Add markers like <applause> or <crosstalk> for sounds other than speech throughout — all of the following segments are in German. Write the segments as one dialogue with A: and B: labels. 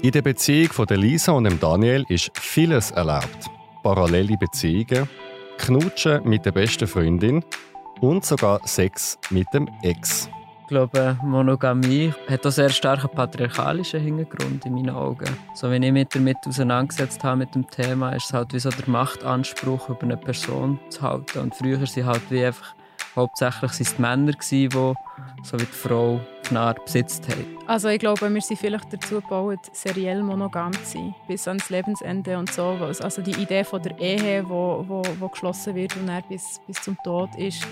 A: In der Beziehung von Lisa und Daniel ist vieles erlaubt. Parallele Beziehungen, Knutschen mit der besten Freundin und sogar Sex mit dem Ex.
B: Ich glaube, Monogamie hat auch sehr starken patriarchalischen Hintergrund in meinen Augen. So, wenn ich mich damit auseinandergesetzt habe mit dem Thema, ist es halt wie so der Machtanspruch über eine Person zu halten. Und früher waren halt wie einfach hauptsächlich sind es die Männer, die so wie die Frau die besitzt haben.
C: Also ich glaube, wir sind vielleicht dazu gebaut, seriell monogam zu sein, bis ans Lebensende und so. Also die Idee von der Ehe, wo, wo, wo geschlossen wird und dann bis, bis zum Tod ist,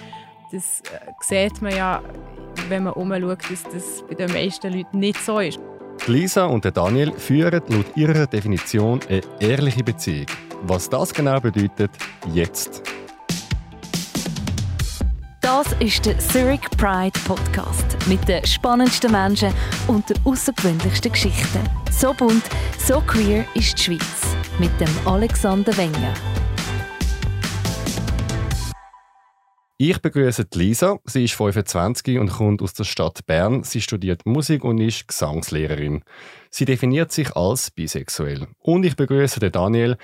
C: das äh, sieht man ja, wenn man umschaut, dass das bei den meisten Leuten nicht so ist.
A: Lisa und Daniel führen laut ihrer Definition eine ehrliche Beziehung. Was das genau bedeutet, jetzt.
D: Das ist der Zurich Pride Podcast mit den spannendsten Menschen und den außergewöhnlichsten Geschichten. So bunt, so queer ist die Schweiz mit dem Alexander Wenger.
A: Ich begrüße Lisa. Sie ist 25 und kommt aus der Stadt Bern. Sie studiert Musik und ist Gesangslehrerin. Sie definiert sich als bisexuell. Und ich begrüße Daniel.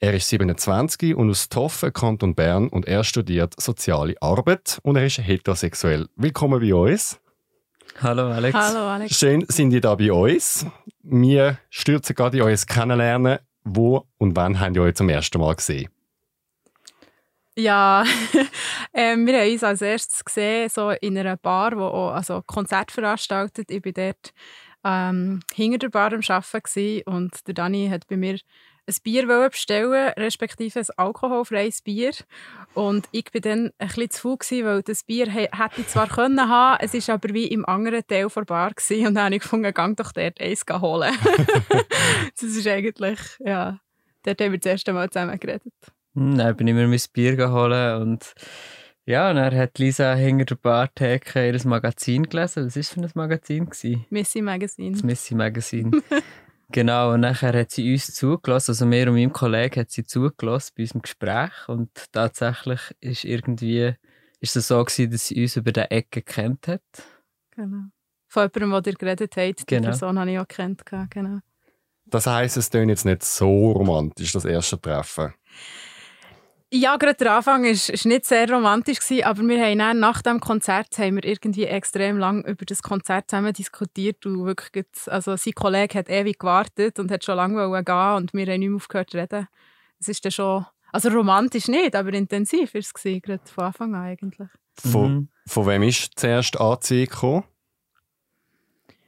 A: Er ist 27 und aus Toffen, Kanton Bern und er studiert soziale Arbeit und er ist heterosexuell. Willkommen bei uns.
B: Hallo Alex.
C: Hallo Alex.
A: Schön sind ihr da bei uns. Wir stürzen gerade in euer Kennenlernen. Wo und wann habt ihr euch zum ersten Mal gesehen?
C: Ja, <laughs> ähm, wir haben uns als erstes gesehen, so in einer Bar, die auch also Konzert veranstaltet. Ich war dort ähm, hinter der Bar am Arbeiten und der Dani hat bei mir ein Bier bestellen respektive ein alkoholfreies Bier. Und ich war dann ein bisschen zu faul, weil das Bier hätte ich zwar <laughs> können haben, es war aber wie im anderen Teil der Bar. Gewesen. Und dann habe ich gefunden, gang doch dort eins holen. <laughs> das ist eigentlich, ja, dort haben wir das erste Mal zusammen geredet.
B: Hm, dann bin ich mir mein Bier geholt und ja, dann hat Lisa hinter der Bartheke ihr Magazin gelesen. Was war das für ein Magazin?
C: Missy Magazine.
B: Das Missy Magazine. <laughs> genau, und nachher hat sie uns zugelassen, also mir und meinem Kollegen hat sie zugelassen bei unserem Gespräch und tatsächlich ist irgendwie ist es so gewesen, dass sie uns über die Ecke kennt hat.
C: Genau. Von jemandem, der ihr geredet habt, die genau. Person habe ich auch kennt. Genau.
A: Das heisst, es klingt jetzt nicht so romantisch, das erste Treffen.
C: Ja, gerade der Anfang war nicht sehr romantisch, gewesen, aber wir haben dann, nach dem Konzert haben wir irgendwie extrem lang über das Konzert zusammen diskutiert. Und wirklich, also sein Kollege hat ewig gewartet und hat schon lange gehen und wir haben nicht mehr aufgehört zu reden. Es ist dann schon, also romantisch nicht, aber intensiv war es, gewesen, gerade von Anfang an eigentlich.
A: Von, mhm. von wem ist zuerst Anziehung gekommen?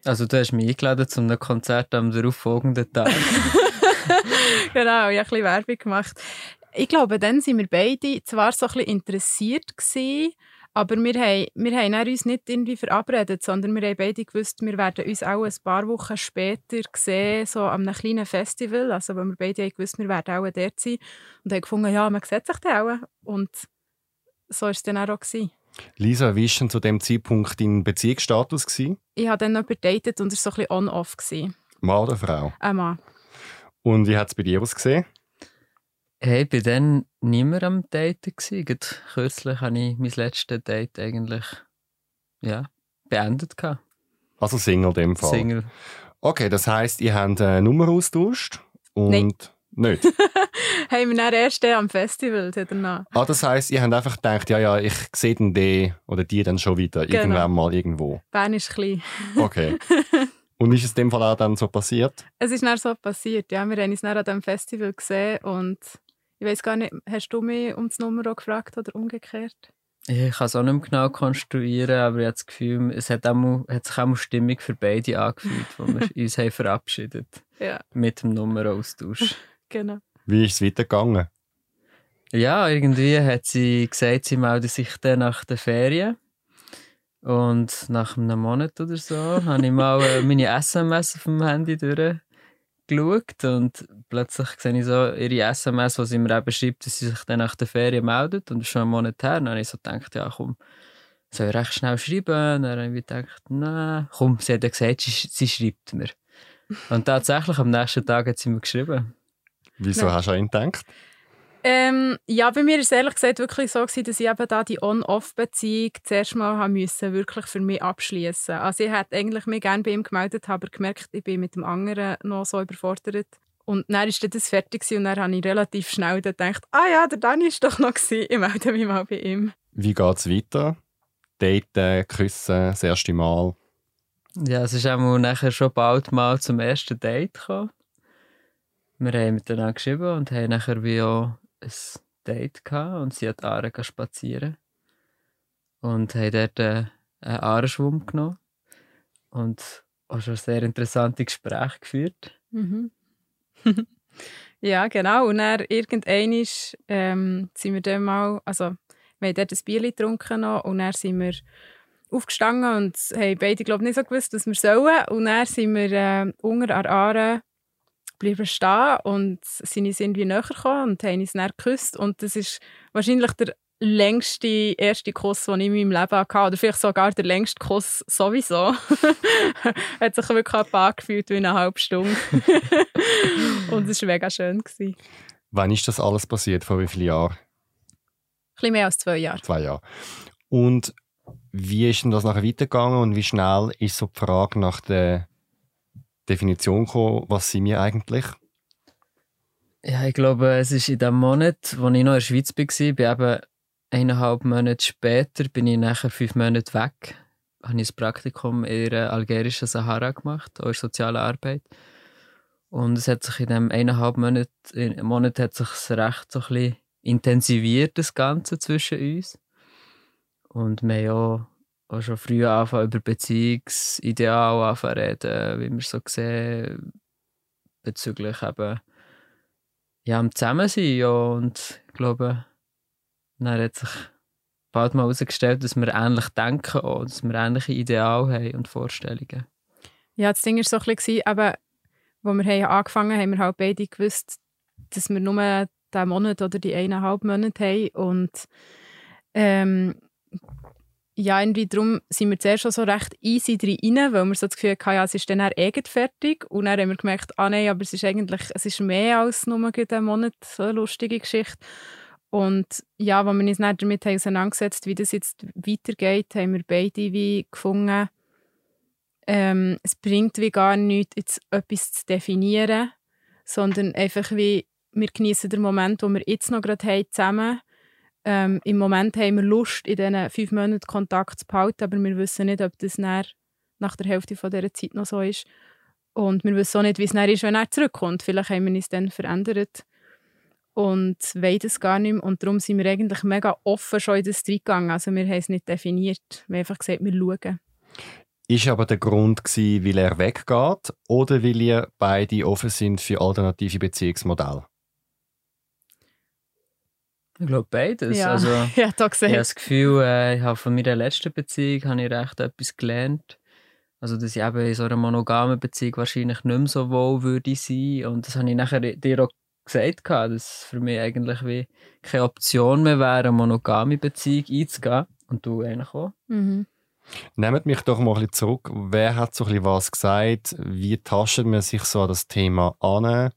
B: Also du hast mich eingeladen zu einem Konzert am darauffolgenden Tag. <laughs>
C: genau, ich habe ein bisschen Werbung gemacht ich glaube, dann sind wir beide zwar so ein bisschen interessiert gewesen, aber wir haben, wir haben uns nicht irgendwie verabredet, sondern wir haben beide gewusst, wir werden uns auch ein paar Wochen später sehen, so an einem kleinen Festival. Also, weil wir beide haben gewusst, wir werden auch dort sein. Und haben gefunden, ja, man sieht sich dann auch. Und so war es dann auch. Gewesen.
A: Lisa, wie war denn zu dem Zeitpunkt dein Beziehungsstatus? Gewesen?
C: Ich habe dann noch datet und es war so ein bisschen on-off.
A: Mann oder Frau?
C: Ein Mann.
A: Und wie hat es bei dir ausgesehen?
B: Hey, ich war dann nicht mehr am Daten. Gerade kürzlich habe ich mein letztes Date eigentlich ja, beendet.
A: Also Single in dem Fall?
B: Single.
A: Okay, das heisst, ihr habt eine Nummer austauscht und...
C: Nein.
A: Nicht? <laughs>
C: haben wir dann erst am Festival danach.
A: Ah, das heisst, ihr habt einfach gedacht, ja, ja, ich sehe den den oder die dann schon wieder genau. irgendwann mal irgendwo.
C: Bern ist klein.
A: okay. <laughs> Und ist es in dem Fall auch dann so passiert?
C: Es ist dann so passiert, ja. Wir haben uns dann an diesem Festival gesehen und ich weiß gar nicht, hast du mich um das Nummer gefragt oder umgekehrt?
B: Ich kann es auch nicht mehr genau konstruieren, aber ich habe das Gefühl, es hat, auch, hat sich auch mal Stimmung für beide angefühlt, wo wir <laughs> uns haben verabschiedet
C: ja.
B: Mit dem Nummeraustausch. <laughs>
C: genau.
A: Wie ist es weitergegangen?
B: Ja, irgendwie hat sie gesagt, sie meldet sich dann nach der Ferien. Und nach einem Monat oder so habe ich mal äh, meine SMS auf dem Handy durch geschaut und plötzlich sehe ich so ihre SMS, wo sie mir eben schreibt, dass sie sich dann nach der Ferien meldet und schon einen Monat her. dann habe ich so gedacht, ja komm, soll ich recht schnell schreiben? Und dann habe ich gedacht, nein, komm, sie hat ja gesagt, sie, sie schreibt mir. Und tatsächlich, am nächsten Tag hat sie mir geschrieben.
A: Wieso nein. hast du an ihn gedacht?
C: Ähm, ja, bei mir war es ehrlich gesagt wirklich so, gewesen, dass ich eben da die On-Off-Beziehung zuerst mal haben müssen, wirklich für mich abschließen. Also ich hätte eigentlich mich gerne bei ihm gemeldet, aber gemerkt, ich bin mit dem anderen noch so überfordert. Und dann war das fertig und dann habe ich relativ schnell gedacht, ah ja, der Dani ist doch noch gewesen. ich melde mich mal bei ihm.
A: Wie geht es weiter? Daten, küssen, das erste Mal?
B: Ja, es ist auch nachher schon bald mal zum ersten Date gekommen. Wir haben miteinander geschrieben und haben nachher wie auch ein Date gehabt und sie hat Aare spazieren und haben dort äh, einen Aarenschwumm genommen und auch schon sehr interessante Gespräche geführt.
C: Mhm. <laughs> ja, genau. Und dann irgendwann ähm, sind wir dann mal, also wir haben dort ein Bier getrunken noch, und dann sind wir aufgestanden und haben beide, glaube nicht so gewusst, was wir sollen. Und dann sind wir äh, unter an Aare bleiben stehen und sind uns irgendwie näher gekommen und haben uns dann geküsst. Und das ist wahrscheinlich der längste erste Kuss, den ich in meinem Leben hatte. Oder vielleicht sogar der längste Kuss sowieso. <laughs> Hat sich wirklich angefühlt wie eine halbe Stunde. <laughs> und es war mega schön. Gewesen.
A: Wann ist das alles passiert? Vor wie vielen Jahren?
C: Ein bisschen mehr als zwei Jahre.
A: Zwei Jahre. Und wie ist denn das nachher weitergegangen und wie schnell ist so die Frage nach der Definition gekommen, was sind wir eigentlich?
B: Ja, ich glaube, es ist in dem Monat, als ich noch in der Schweiz war, bin eben eineinhalb Monate später, bin ich nachher fünf Monate weg. Habe ich ein Praktikum in der algerischen Sahara gemacht, auch in sozialer Arbeit. Und es hat sich in dem eineinhalb Monat, Monat hat sich recht so ein bisschen intensiviert, das Ganze zwischen uns. Und wir haben auch auch schon früh anfangen über Beziehungsideal anfangen reden, wie wir so sehen, bezüglich eben ja, am Zusammensein. Ja, und ich glaube, dann hat sich bald mal herausgestellt, dass wir ähnlich denken auch, dass wir ähnliche Ideale haben und Vorstellungen.
C: Ja, das Ding war so ein bisschen, eben, wo wir haben angefangen haben, haben wir halt beide gewusst, dass wir nur diesen Monat oder die eineinhalb Monate haben und ähm, ja, irgendwie darum sind wir zuerst schon so recht easy drin, weil wir so das Gefühl hatten, ja, es ist dann eh fertig. Und dann haben wir gemerkt, ah nein, aber es ist eigentlich es ist mehr als nur einen Monat so eine lustige Geschichte. Und ja, als wir uns dann damit haben auseinandergesetzt wie das jetzt weitergeht, haben wir beide wie gefunden, ähm, es bringt wie gar nichts, jetzt etwas zu definieren, sondern einfach wie, wir genießen den Moment, wo wir jetzt noch gerade haben, zusammen ähm, Im Moment haben wir Lust, in diesen fünf Monaten Kontakt zu behalten, aber wir wissen nicht, ob das nach der Hälfte von dieser Zeit noch so ist. Und wir wissen auch nicht, wie es ist, wenn er zurückkommt. Vielleicht haben wir uns dann verändert und wollen das gar nicht mehr. Und darum sind wir eigentlich mega offen schon in das gegangen. Also wir haben es nicht definiert. Wir haben einfach gesagt, wir schauen.
A: Ist aber der Grund gewesen, weil er weggeht oder weil ihr beide offen sind für alternative Beziehungsmodelle?
B: Ich glaube beides.
C: Ja,
B: also, <laughs>
C: ja da gesehen.
B: Ich habe das Gefühl, äh, ich habe von meiner letzten Beziehung habe ich recht etwas gelernt. Also, dass ich eben in so einer monogamen Beziehung wahrscheinlich nicht mehr so wohl würde sein. Und das habe ich nachher dir auch gesagt, dass es für mich eigentlich wie keine Option mehr wäre, eine monogame Beziehung einzugehen. Und du eigentlich auch.
C: Mhm.
A: Nehmt mich doch mal ein bisschen zurück. Wer hat so ein bisschen was gesagt? Wie tastet man sich so an das Thema an?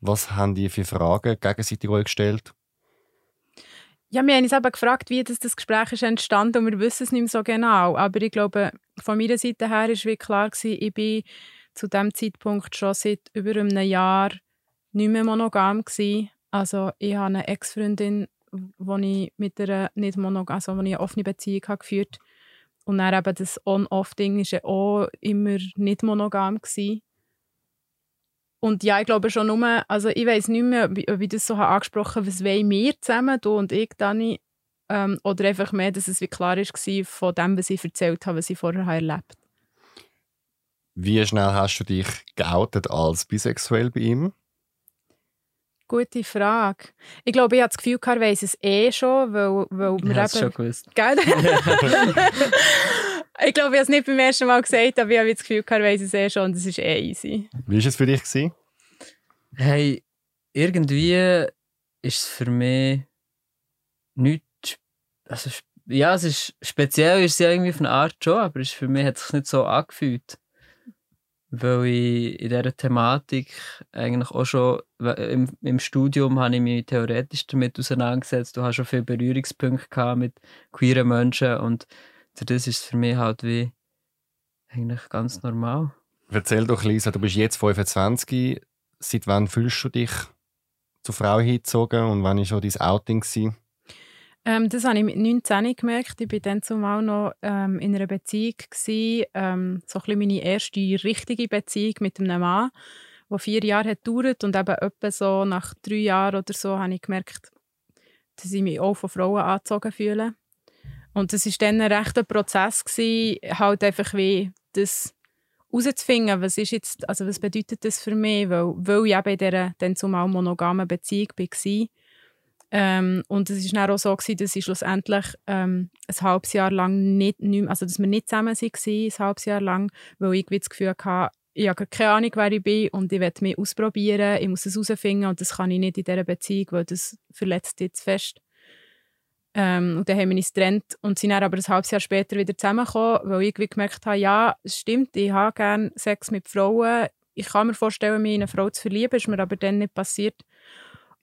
A: Was haben die für Fragen gegenseitig gestellt?
C: Ja, wir haben uns eben gefragt, wie das, das Gespräch ist entstanden und wir wissen es nicht mehr so genau. Aber ich glaube, von meiner Seite her war klar, gewesen, ich bin zu dem Zeitpunkt schon seit über einem Jahr nicht mehr monogam gewesen. Also ich habe eine Ex-Freundin, wo ich mit einer nicht monogam, also ich eine offene Beziehung habe geführt und dann eben das On-Off-Ding war auch immer nicht monogam gewesen. Und ja, ich glaube schon nur, also ich weiß nicht mehr, ob ich das so habe angesprochen habe, was wollen wir zusammen, du und ich, Dani, ähm, oder einfach mehr, dass es wie klar war von dem, was ich erzählt habe, was ich vorher habe erlebt
A: Wie schnell hast du dich geoutet als bisexuell bei ihm?
C: Gute Frage. Ich glaube, ich habe das Gefühl, er weiss es eh schon, weil, weil
B: wir ja, eben... schon gewusst.
C: Gell? <laughs> <laughs> Ich glaube, ich habe es nicht beim ersten Mal gesagt, aber ich habe das Gefühl, er weiss es eh schon und es ist eh easy.
A: Wie war es für dich? Gewesen?
B: Hey, irgendwie ist es für mich nichts. Also, ja, es ist speziell, ist es ja irgendwie auf eine Art schon, aber es für mich hat es sich nicht so angefühlt. weil ich in dieser Thematik eigentlich auch schon im, im Studium habe ich mich theoretisch damit auseinandergesetzt. Du hast schon viele Berührungspunkte gehabt mit queeren Menschen und das ist für mich halt wie eigentlich ganz normal.
A: Erzähl doch, Lisa, du bist jetzt 25. Seit wann fühlst du dich zur Frau hingezogen und wann war schon dein Outing? Gewesen?
C: Ähm, das habe ich mit 19 gemerkt. Ich war dann zumal noch ähm, in einer Beziehung. Gewesen, ähm, so ein meine erste richtige Beziehung mit einem Mann, die vier Jahre hat gedauert und eben etwa so nach drei Jahren oder so habe ich gemerkt, dass ich mich auch von Frauen angezogen fühle. Und das war dann ein rechter Prozess, gewesen, halt einfach wie das herauszufinden, was ist jetzt, also was bedeutet das für mich, weil, weil ich eben in dieser dann zumal monogamen Beziehung war ähm, und es war auch so, gewesen, dass ich schlussendlich ähm, ein halbes Jahr lang nicht, nicht also dass wir nicht zusammen waren, ein halbes Jahr lang, weil ich das Gefühl hatte, ich habe keine Ahnung, wer ich bin und ich will mich ausprobieren, ich muss es herausfinden und das kann ich nicht in dieser Beziehung, weil das verletzt jetzt fest. Ähm, und dann haben wir uns getrennt und sind dann aber ein halbes Jahr später wieder zusammengekommen, weil ich gemerkt habe, ja, es stimmt, ich habe gerne Sex mit Frauen, ich kann mir vorstellen, mich in eine Frau zu verlieben, ist mir aber dann nicht passiert.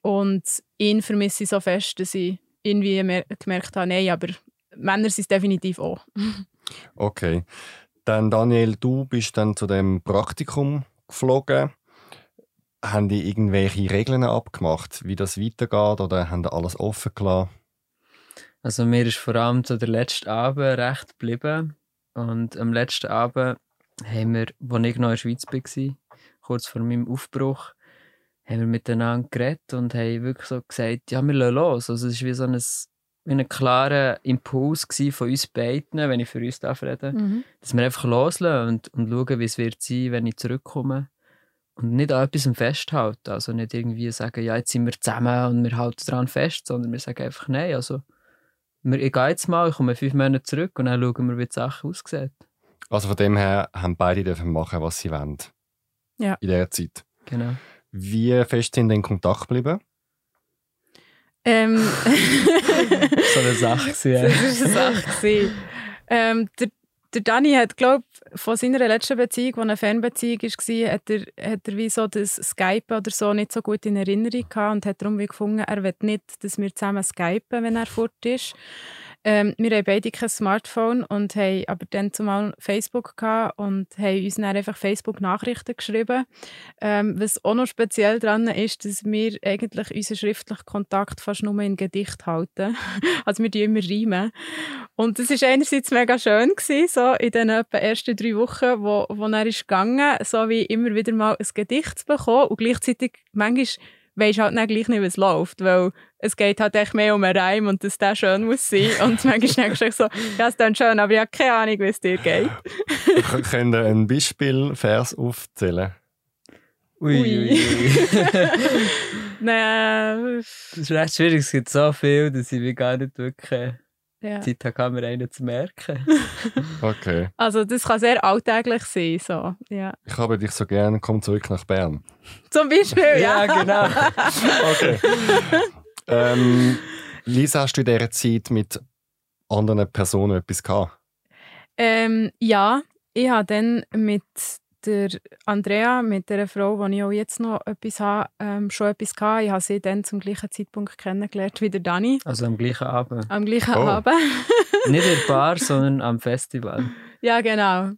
C: Und ihn vermisse ich so fest, dass ich irgendwie gemerkt habe, nein, aber Männer sind es definitiv auch. <laughs>
A: okay. Dann Daniel, du bist dann zu dem Praktikum geflogen. Haben die irgendwelche Regeln abgemacht, wie das weitergeht, oder haben die alles offen gelassen?
B: Also mir ist vor allem so der letzte Abend recht geblieben. Und am letzten Abend haben wir, als ich noch in der Schweiz war, kurz vor meinem Aufbruch, haben wir miteinander geredet und haben wirklich so gesagt, ja, wir lassen los. Also es war wie so ein, wie ein klarer Impuls von uns beiden, wenn ich für uns darf reden, mhm. dass wir einfach loslassen und, und schauen, wie es wird sein, wenn ich zurückkomme. Und nicht an etwas festhalten. Also nicht irgendwie sagen, ja, jetzt sind wir zusammen und wir halten daran fest, sondern wir sagen einfach, nein, also ich gehe jetzt mal, ich komme fünf Monate zurück und dann schauen wir, wie die Sache aussieht.
A: Also von dem her haben beide dürfen machen, was sie wollen.
C: Ja.
A: In dieser Zeit.
B: Genau.
A: Wie fest sind in Kontakt geblieben?
C: Ähm. <laughs>
B: so eine Sache. <laughs> Ja.
C: das war eine Sache. Ähm, der, der Dani hat, glaube von seiner letzten Beziehung, die eine Fernbeziehung war, hat er, hat er wie so das Skype oder so nicht so gut in Erinnerung gehabt und hat darum wie gefunden, er will nicht, dass wir zusammen skypen, wenn er fort ist. Ähm, wir haben beide kein Smartphone und haben aber dann zumal Facebook gehabt und haben uns dann einfach Facebook-Nachrichten geschrieben. Ähm, was auch noch speziell daran ist, dass wir eigentlich unseren schriftlichen Kontakt fast nur in Gedicht halten. <laughs> also wir die immer reimen. Und das war einerseits mega schön, gewesen, so in den ersten drei Wochen, wo, wo er ist gegangen, so wie immer wieder mal ein Gedicht zu bekommen und gleichzeitig manchmal weisst halt nicht gleich nicht, es läuft, weil es geht halt echt mehr um einen Reim und dass der schön muss sein. <laughs> Und manchmal denkst du so, ja, es ist schön, aber ich habe keine Ahnung, wie es dir geht.
A: Könnt ihr ein Beispielvers aufzählen?
B: Ui, ui. ui. <laughs>
C: Nein.
B: Das ist recht schwierig, es gibt so viel, dass ich gar nicht wirklich
C: ja.
B: Zeit habe, mir einen zu merken. <laughs>
A: okay.
C: Also das kann sehr alltäglich sein. So. Ja.
A: Ich habe dich so gerne, komm zurück nach Bern.
C: Zum Beispiel,
B: ja. ja genau.
A: okay. Ähm, Lisa, hast du in dieser Zeit mit anderen Personen etwas gehabt?
C: Ähm, ja, ich habe dann mit der Andrea, mit der Frau, die ich auch jetzt noch etwas habe, ähm, schon etwas hatte. Ich habe sie dann zum gleichen Zeitpunkt kennengelernt wie der Dani.
B: Also am gleichen Abend?
C: Am gleichen
A: oh.
C: Abend. <laughs>
B: Nicht in der Bar, <laughs> sondern am Festival.
C: Ja, genau.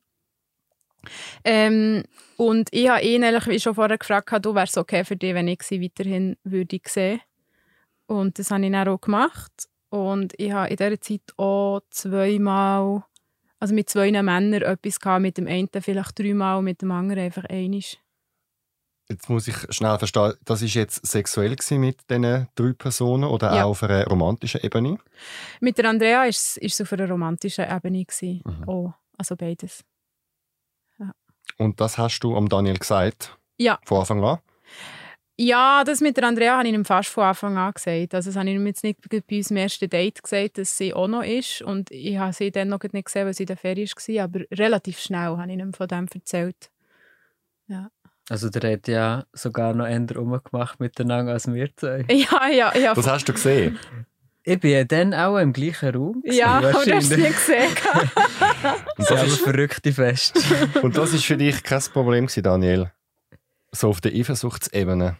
C: Ähm, und ich habe ihn eigentlich, wie schon vorher gefragt, du wärst okay für dich, wenn ich sie weiterhin würde sehen. Und das habe ich dann auch gemacht. Und ich habe in dieser Zeit auch zweimal also mit zwei Männern etwas gehabt, mit dem einen vielleicht dreimal, mit dem anderen einfach einisch.
A: Jetzt muss ich schnell verstehen, das ist jetzt sexuell mit diesen drei Personen oder
C: ja.
A: auch auf einer romantischen Ebene?
C: Mit der Andrea war es, es auf einer romantischen Ebene. Mhm. Oh, also beides.
B: Ja.
A: Und das hast du am Daniel gesagt?
C: Ja.
A: Von Anfang an?
C: Ja, das mit der Andrea habe ich ihm fast von Anfang an gesagt. Also das habe ich ihm jetzt nicht bei unserem ersten Date gesagt, dass sie auch noch ist. Und ich habe sie dann noch nicht gesehen, weil sie in der Ferien war. Aber relativ schnell habe ich ihm von dem erzählt. Ja.
B: Also der hat ja sogar noch eher rumgemacht miteinander als wir zwei. <laughs>
C: Ja, ja, ja.
A: Das hast du gesehen?
B: Ich bin ja dann auch im gleichen Raum.
C: Ja, aber du hast es nicht gesehen. <laughs>
B: das ist aber verrückte Fest.
A: Und das ist für dich kein Problem Daniel? So auf der Eifersuchtsebene?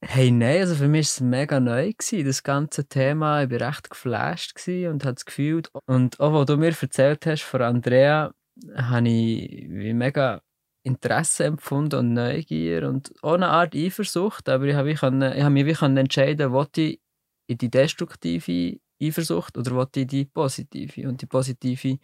B: Hey, nein, also für mich war es mega neu, gewesen, das ganze Thema. Ich war recht geflasht und habe es gefühlt. Und auch, was du mir erzählt hast von Andrea, habe ich wie mega Interesse empfunden und Neugier und eine Art Eifersucht. Aber ich habe, ich habe mich entscheiden, wollte ich in die destruktive Eifersucht oder wollte ich in die positive? Und die positive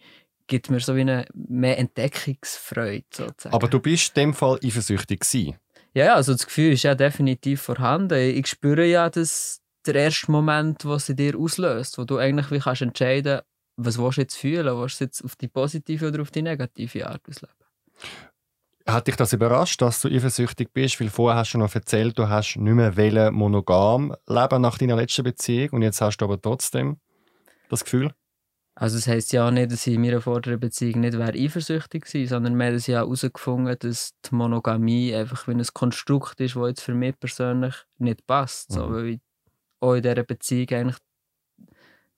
B: gibt mir so wie eine mehr Entdeckungsfreude sozusagen.
A: Aber du bist in dem Fall eifersüchtig gewesen?
B: Ja, also das Gefühl ist ja definitiv vorhanden. Ich spüre ja, dass der erste Moment, was sie dir auslöst, wo du eigentlich wie kannst entscheiden, was willst du jetzt fühlen, willst du jetzt auf die positive oder auf die negative Art ausleben?
A: Hat dich das überrascht, dass du eifersüchtig bist? Weil vorher hast du noch erzählt, du hast nicht mehr monogam leben nach deiner letzten Beziehung und jetzt hast du aber trotzdem das Gefühl?
B: Also das heisst ja auch nicht, dass ich in meiner vorderen Beziehung nicht wäre eifersüchtig war, sondern wir haben ja herausgefunden, dass die Monogamie einfach wie ein Konstrukt ist, das jetzt für mich persönlich nicht passt. Mhm. So, weil ich auch in dieser Beziehung eigentlich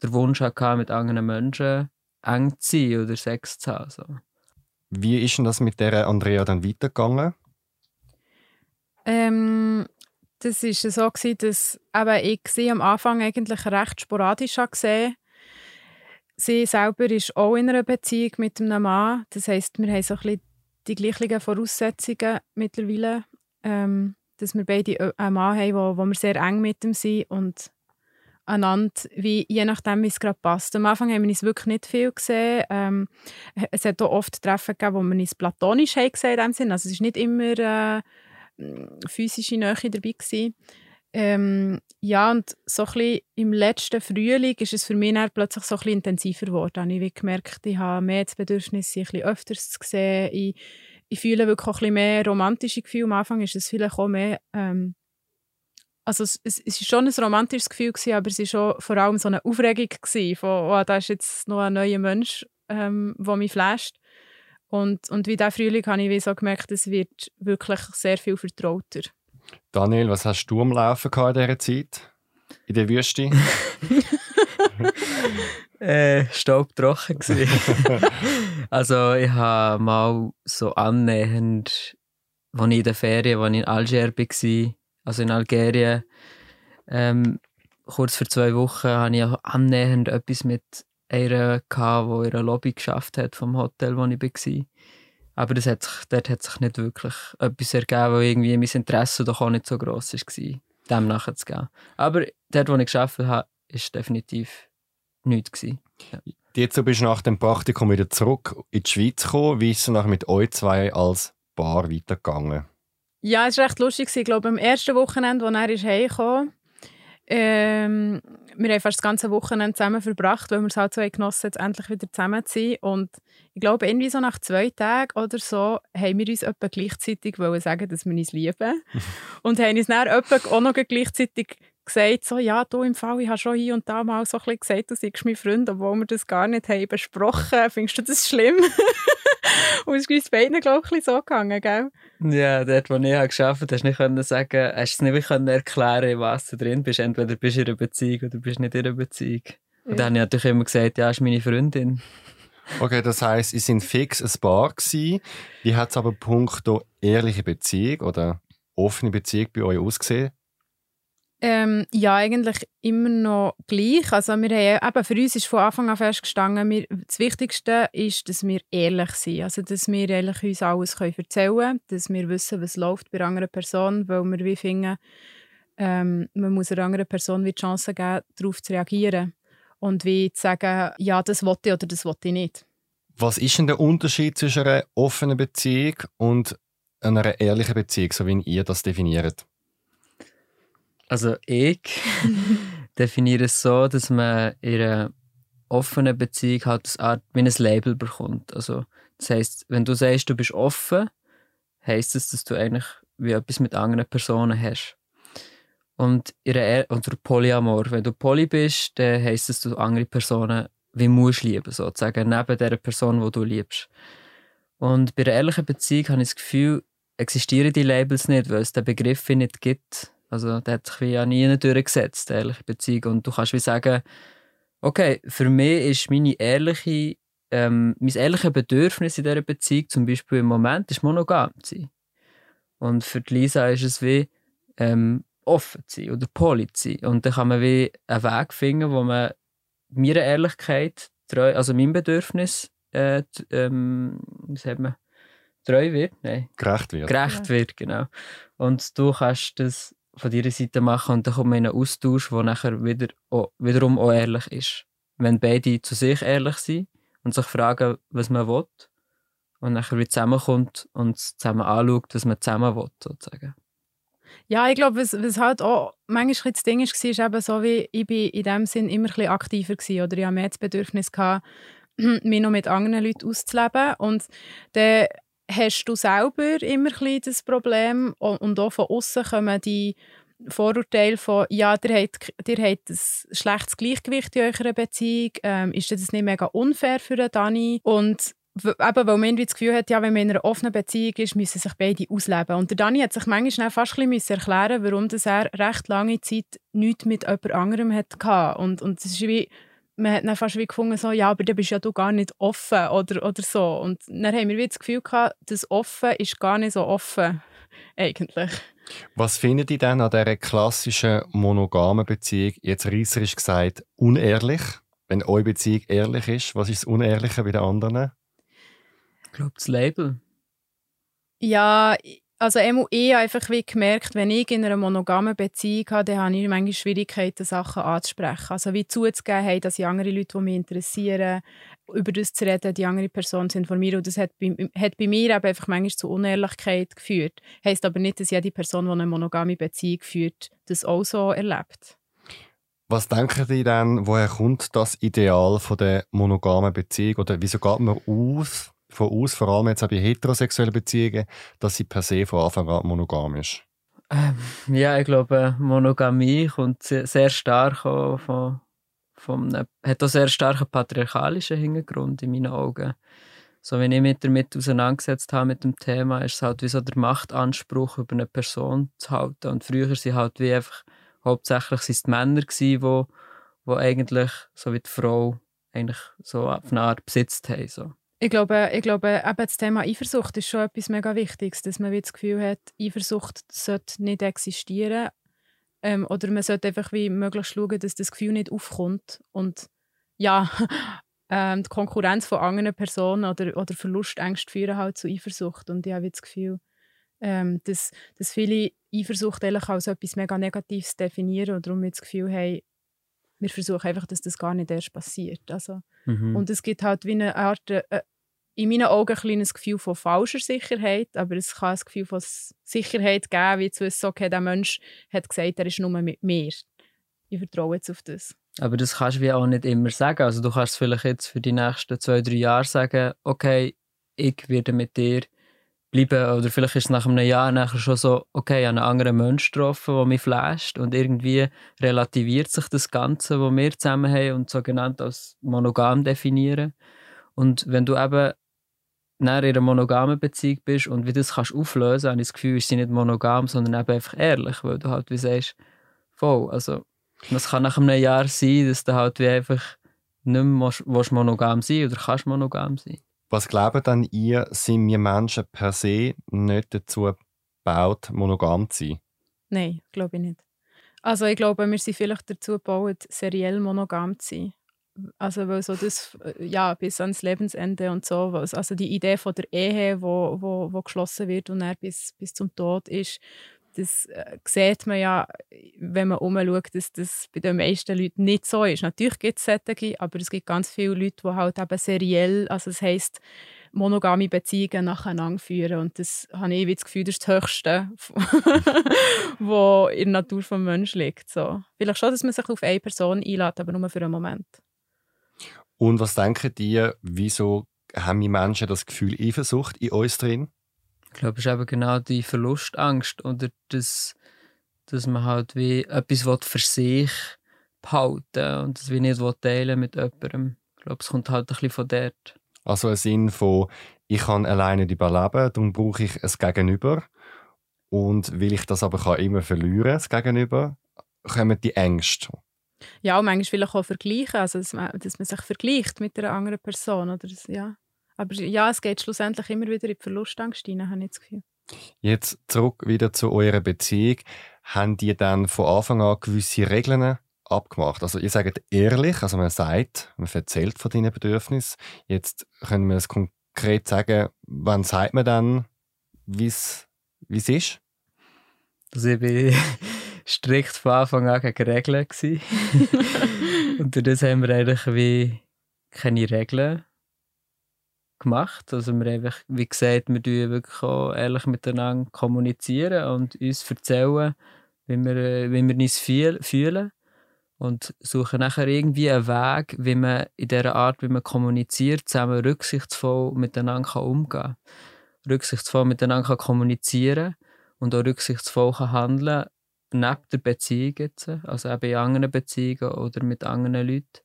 B: den Wunsch hatte, mit anderen Menschen eng zu sein oder Sex zu haben. So.
A: Wie ist denn das mit der Andrea dann weitergegangen?
C: Ähm, das war so, dass eben ich sie am Anfang eigentlich recht sporadisch gesehen Sie selber ist auch in einer Beziehung mit einem Mann. Das heisst, wir haben so ein bisschen die gleichen Voraussetzungen mittlerweile, ähm, dass wir beide einen Mann haben, wo, wo wir sehr eng mit ihm sind und einander, wie, je nachdem, wie es gerade passt. Am Anfang haben wir uns wirklich nicht viel gesehen. Ähm, es hat auch oft Treffen gegeben, wo wir uns platonisch haben gesehen haben. Also es war nicht immer äh, physische Nähe dabei. Gewesen. Ähm, ja, und so ein bisschen im letzten Frühling ist es für mich dann plötzlich so ein bisschen intensiver geworden. Ich habe gemerkt, ich habe mehr das Bedürfnis, sie ein bisschen öfters zu sehen. Ich, ich fühle wirklich auch ein bisschen mehr romantische Gefühle. Am Anfang ist es vielleicht auch mehr... Ähm, also es, es, es ist schon ein romantisches Gefühl gewesen, aber es war vor allem so eine Aufregung gewesen, von oh, da ist jetzt noch ein neuer Mensch, ähm, der mich flasht. Und, und wie dieser Frühling habe ich wie so gemerkt, es wird wirklich sehr viel vertrauter.
A: Daniel, was hast du am Laufen in dieser Zeit? In der Wüste? <laughs>
B: äh, staubtrocken <laughs> Also ich habe mal so annähernd, als ich in der Ferien, als ich in Algier war, also in Algerien, ähm, kurz vor zwei Wochen, hatte ich annähernd etwas mit einer, die in einer Lobby geschafft hat vom Hotel, wo ich war. Aber das hat sich, dort hat sich nicht wirklich etwas ergeben, weil irgendwie mein Interesse doch auch nicht so gross war, dem nachzugehen. Aber dort, wo ich gearbeitet habe, war definitiv nichts. Ja.
A: Jetzt bist du nach dem Praktikum wieder zurück in die Schweiz gekommen. Wie ist es nachher mit euch zwei als Paar weitergegangen?
C: Ja, es war recht lustig. Ich glaube, am ersten Wochenende, als er heimkam, ähm, wir haben fast das ganze Wochenende zusammen verbracht, weil wir es halt so genossen jetzt endlich wieder zusammen zu sein. Und ich glaube, irgendwie so nach zwei Tagen oder so haben wir uns etwa gleichzeitig wollen sagen, dass wir uns lieben. <laughs> und haben uns dann etwa auch noch gleichzeitig gesagt, so, ja, du im Fall, ich habe schon hier und da mal so ein bisschen gesagt, du seist mein Freund, obwohl wir das gar nicht haben besprochen. Findest du das schlimm? Und es ist uns beiden, glaube ich, so gegangen, gell?
B: Ja, dort, wo ich gearbeitet habe, hast du nicht können sagen, hast du nicht können erklären, was du drin bist. Entweder bist du in einer Beziehung oder bist nicht in einer Beziehung. Und ja. dann habe ich natürlich immer gesagt, ja, ist meine Freundin.
A: Okay, das heisst, ihr sind fix ein Paar gewesen. Wie hat es aber punkto ehrliche Beziehung oder offene Beziehung bei euch ausgesehen?
C: Ähm, ja, eigentlich immer noch gleich. Also wir haben, eben, für uns ist von Anfang an festgestanden, wir, das Wichtigste ist, dass wir ehrlich sind. Also dass wir ehrlich uns alles können erzählen können, dass wir wissen, was läuft bei einer anderen Person, weil wir wie finden, ähm, man muss einer anderen Person wie die Chance geben, darauf zu reagieren und wie zu sagen, ja, das wollte ich oder das wollte ich nicht.
A: Was ist denn der Unterschied zwischen einer offenen Beziehung und einer ehrlichen Beziehung, so wie ihr das definiert?
B: Also ich <laughs> definiere es so, dass man in einer offenen Beziehung halt eine Art wie ein Label bekommt. Also das heißt, wenn du sagst, du bist offen, heißt es, dass du eigentlich wie etwas mit anderen Personen hast. Und ihre oder Polyamor, wenn du poly bist, dann heisst es, dass du andere Personen wie musst lieben, sozusagen, neben der Person, die du liebst. Und bei einer ehrlichen Beziehung habe ich das Gefühl, existieren die Labels nicht, weil es den Begriff nicht gibt. Also der hat sich wie ja nie durchgesetzt, ehrliche Beziehung. Und du kannst wie sagen, okay, für mich ist meine ehrliche ähm, mein ehrliches Bedürfnis in dieser Beziehung, zum Beispiel im Moment, ist monogam zu sein. Und für die Lisa ist es wie ähm, offen zu sein oder poly zu sein. Und dann kann man wie einen Weg finden, wo man meiner Ehrlichkeit, treu, also meinem Bedürfnis, äh, ähm, wie sagt man, treu wird? Nein.
A: Gerecht wird.
B: Gerecht wird, genau. Und du kannst das von deiner Seite machen und dann kommt man in einen Austausch, der nachher wieder, auch, wiederum auch ehrlich ist. Wenn beide zu sich ehrlich sind und sich fragen, was man will und nachher wieder zusammenkommt und zusammen anschaut, was man zusammen will, sozusagen.
C: Ja, ich glaube, was, was halt auch manchmal das Ding war, ist eben so, wie ich bin in dem Sinn immer ein bisschen aktiver war oder ich hatte mehr das Bedürfnis, <clears throat> mich noch mit anderen Leuten auszuleben und dann hast du selber immer ein das Problem und auch von außen kommen die Vorurteile von, ja, ihr habt, ihr habt ein schlechtes Gleichgewicht in eurer Beziehung, ähm, ist das nicht mega unfair für Dani? Und eben, weil man irgendwie das Gefühl hat, ja, wenn man in einer offenen Beziehung ist, müssen sich beide ausleben. Und der Dani hat sich manchmal fast ein bisschen erklären warum das er recht lange Zeit nichts mit jemand anderem hatte. Und, und ist wie man hat dann fast wie gefunden, so, ja, aber dann bist ja du gar nicht offen oder, oder so. Und dann haben wir wie das Gefühl gehabt, das Offen ist gar nicht so offen, <laughs> eigentlich.
A: Was findet ihr denn an dieser klassischen monogamen Beziehung, jetzt reisserisch gesagt, unehrlich? Wenn eure Beziehung ehrlich ist, was ist das Unehrliche bei den anderen?
B: Ich glaube, das Label.
C: Ja, also ich habe einfach wie gemerkt, wenn ich in einer monogamen Beziehung habe, dann habe ich manchmal Schwierigkeiten, Sachen anzusprechen. Also wie zuzugeben, hey, dass ich andere Leute, die mich interessieren, über das zu reden, die andere Person zu informieren. Und das hat bei, hat bei mir eben einfach manchmal zu Unehrlichkeit geführt. Heißt aber nicht, dass jede Person, die eine monogame Beziehung führt, das auch so erlebt.
A: Was denken Sie denn, woher kommt das Ideal von der monogamen Beziehung? Oder wieso geht man aus von aus, vor allem jetzt auch bei heterosexuellen Beziehungen, dass sie per se von Anfang an monogam ist?
B: Ähm, ja, ich glaube, Monogamie kommt sehr stark von, von einem, hat auch sehr starken patriarchalischen Hintergrund in meinen Augen. So, wenn ich mich damit auseinandergesetzt habe mit dem Thema, ist es halt wie so der Machtanspruch über eine Person zu halten. Und früher waren halt wie einfach hauptsächlich sind die Männer gewesen, wo, wo eigentlich so wie die Frau eigentlich so auf eine Art besitzt haben. So.
C: Ich glaube, ich glaube eben das Thema Eifersucht ist schon etwas mega Wichtiges, dass man das Gefühl hat, Eifersucht sollte nicht existieren. Ähm, oder man sollte einfach wie möglich schauen, dass das Gefühl nicht aufkommt. Und ja, <laughs> ähm, die Konkurrenz von anderen Personen oder, oder Verlustängste führen halt zu Eifersucht. Und ich habe das Gefühl, ähm, dass, dass viele Eifersucht eigentlich als etwas mega Negatives definieren und darum das Gefühl haben, wir versuchen einfach, dass das gar nicht erst passiert. Also, mhm. Und es gibt halt wie eine Art, äh, in meinen Augen ein kleines Gefühl von falscher Sicherheit, aber es kann ein Gefühl von Sicherheit geben, wie zu wissen, okay, der Mensch hat gesagt, er ist nur mit mir. Ich vertraue jetzt auf das.
B: Aber das kannst du wie auch nicht immer sagen. Also du kannst vielleicht jetzt für die nächsten zwei, drei Jahre sagen, okay, ich werde mit dir bleiben. Oder vielleicht ist es nach einem Jahr nachher schon so, okay, ich habe einen anderen Menschen getroffen, der mich flasht und irgendwie relativiert sich das Ganze, was wir zusammen haben und sogenannt als monogam definieren. Und wenn du eben in einer monogamen Beziehung bist und wie das kannst auflösen, habe ich das Gefühl, ist sie nicht monogam, sondern eben einfach ehrlich, weil du halt wie sagst, voll, also es kann nach einem Jahr sein, dass du halt wie einfach nicht mehr monogam sein oder kannst monogam sein.
A: Was glaubt denn ihr, sind wir Menschen per se nicht dazu gebaut, monogam zu sein?
C: Nein, glaube ich nicht. Also ich glaube, wir sind vielleicht dazu gebaut, seriell monogam zu sein. Also weil so das, äh, ja, bis ans Lebensende und so, also die Idee von der Ehe, wo, wo, wo geschlossen wird und er bis, bis zum Tod ist, das äh, sieht man ja, wenn man umschaut, dass das bei den meisten Leuten nicht so ist. Natürlich gibt es solche, aber es gibt ganz viele Leute, die halt eben seriell, also das heisst, monogame Beziehungen nacheinander führen. Und das habe ich das Gefühl, das ist das Höchste, <laughs> was in der Natur des Menschen liegt. So. Vielleicht schon, dass man sich auf eine Person einlädt, aber nur für einen Moment.
A: Und was denken die, wieso haben die Menschen das Gefühl Eifersucht in uns drin?
B: Ich glaube, es ist eben genau die Verlustangst oder das, dass man halt wie etwas für sich behalten und das wie nicht teilen mit jemandem. Ich glaube, es kommt halt ein bisschen von dort.
A: Also ein Sinn von, ich kann alleine überleben, darum brauche ich ein Gegenüber. Und weil ich das aber kann immer verlieren, das Gegenüber, kommen die Ängste.
C: Ja, und manchmal vielleicht auch vergleichen, also dass man, dass man sich vergleicht mit einer anderen Person. Oder das, ja. Aber ja, es geht schlussendlich immer wieder in die Verlustangst rein, habe ich das Gefühl.
A: Jetzt zurück wieder zu eurer Beziehung. Haben die dann von Anfang an gewisse Regeln abgemacht? Also ihr sagt ehrlich, also man sagt, man erzählt von deinen Bedürfnissen. Jetzt können wir es konkret sagen, wann sagt man dann, wie es ist?
B: Also ich bin <laughs> strikt von Anfang an gegen Regeln. <laughs> und durch das haben wir eigentlich wie keine Regeln gemacht. Also wir einfach, wie gesagt, wir tun wirklich auch ehrlich miteinander kommunizieren und uns erzählen, wie wir, wie wir uns fühlen. Und suchen nachher irgendwie einen Weg, wie man in dieser Art, wie man kommuniziert, zusammen rücksichtsvoll miteinander umgehen kann. Rücksichtsvoll miteinander kommunizieren und auch rücksichtsvoll handeln neben der Beziehung jetzt, also eben in anderen Beziehungen oder mit anderen Leuten.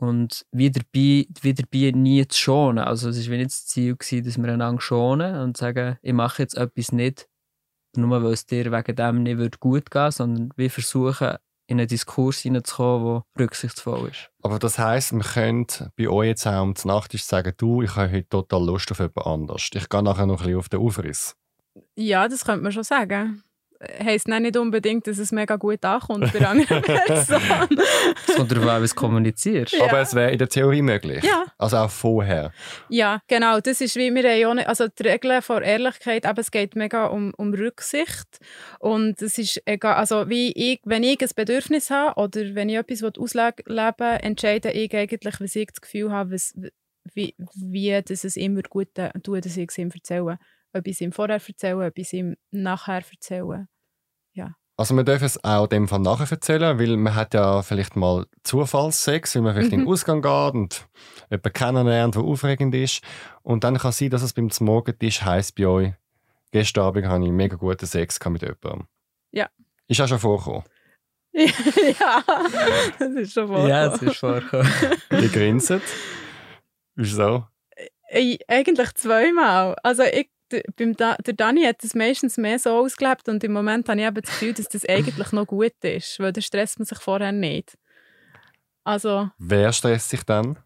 B: Und wie dabei, wie dabei nie zu schonen. Also es war nicht das Ziel, gewesen, dass wir einander schonen und sagen, ich mache jetzt etwas nicht, nur weil es dir wegen dem nicht gut gehen würde, sondern wir versuchen, in einen Diskurs hineinzukommen, der rücksichtsvoll ist.
A: Aber das heisst, wir können bei euch jetzt auch um die Nacht sagen, du, ich habe heute total Lust auf jemand anderes. Ich gehe nachher noch ein bisschen auf den Aufriss.
C: Ja, das könnte man schon sagen heisst nicht unbedingt, dass es mega gut ankommt bei anderen Personen. <laughs>
B: Es kommt darauf an, wie es kommunizierst.
A: Ja. Aber es wäre in der Theorie möglich.
C: Ja.
A: Also auch vorher.
C: Ja, genau. Das ist wie wir nicht, also die Regeln von Ehrlichkeit, aber es geht mega um, um Rücksicht und es ist egal, also wie ich, wenn ich ein Bedürfnis habe oder wenn ich etwas ausleben entscheide ich eigentlich, was ich das Gefühl habe, was, wie, wie dass es immer gut tut, dass ich es ihm erzähle etwas ihm vorher erzählen, etwas ihm nachher erzählen. Ja.
A: Also man darf es auch dem von nachher erzählen, weil man hat ja vielleicht mal Zufallssex, weil man vielleicht mhm. in den Ausgang geht und jemanden kennenlernt, der aufregend ist. Und dann kann es sein, dass es beim Morgentisch heisst bei euch, gestern Abend hatte ich mega guten Sex mit jemandem.
C: Ja.
A: Ist auch schon vorgekommen? <laughs>
C: ja, das ist schon vorgekommen.
B: Ja, das ist vorgekommen. <laughs>
A: Ihr grinset. Wieso?
C: Äh, eigentlich zweimal. Also ich beim da der Dani hat das meistens mehr so ausgelebt und im Moment habe ich eben das Gefühl, dass das eigentlich noch gut ist, weil da stresst man sich vorher nicht. Also,
A: Wer stresst sich dann?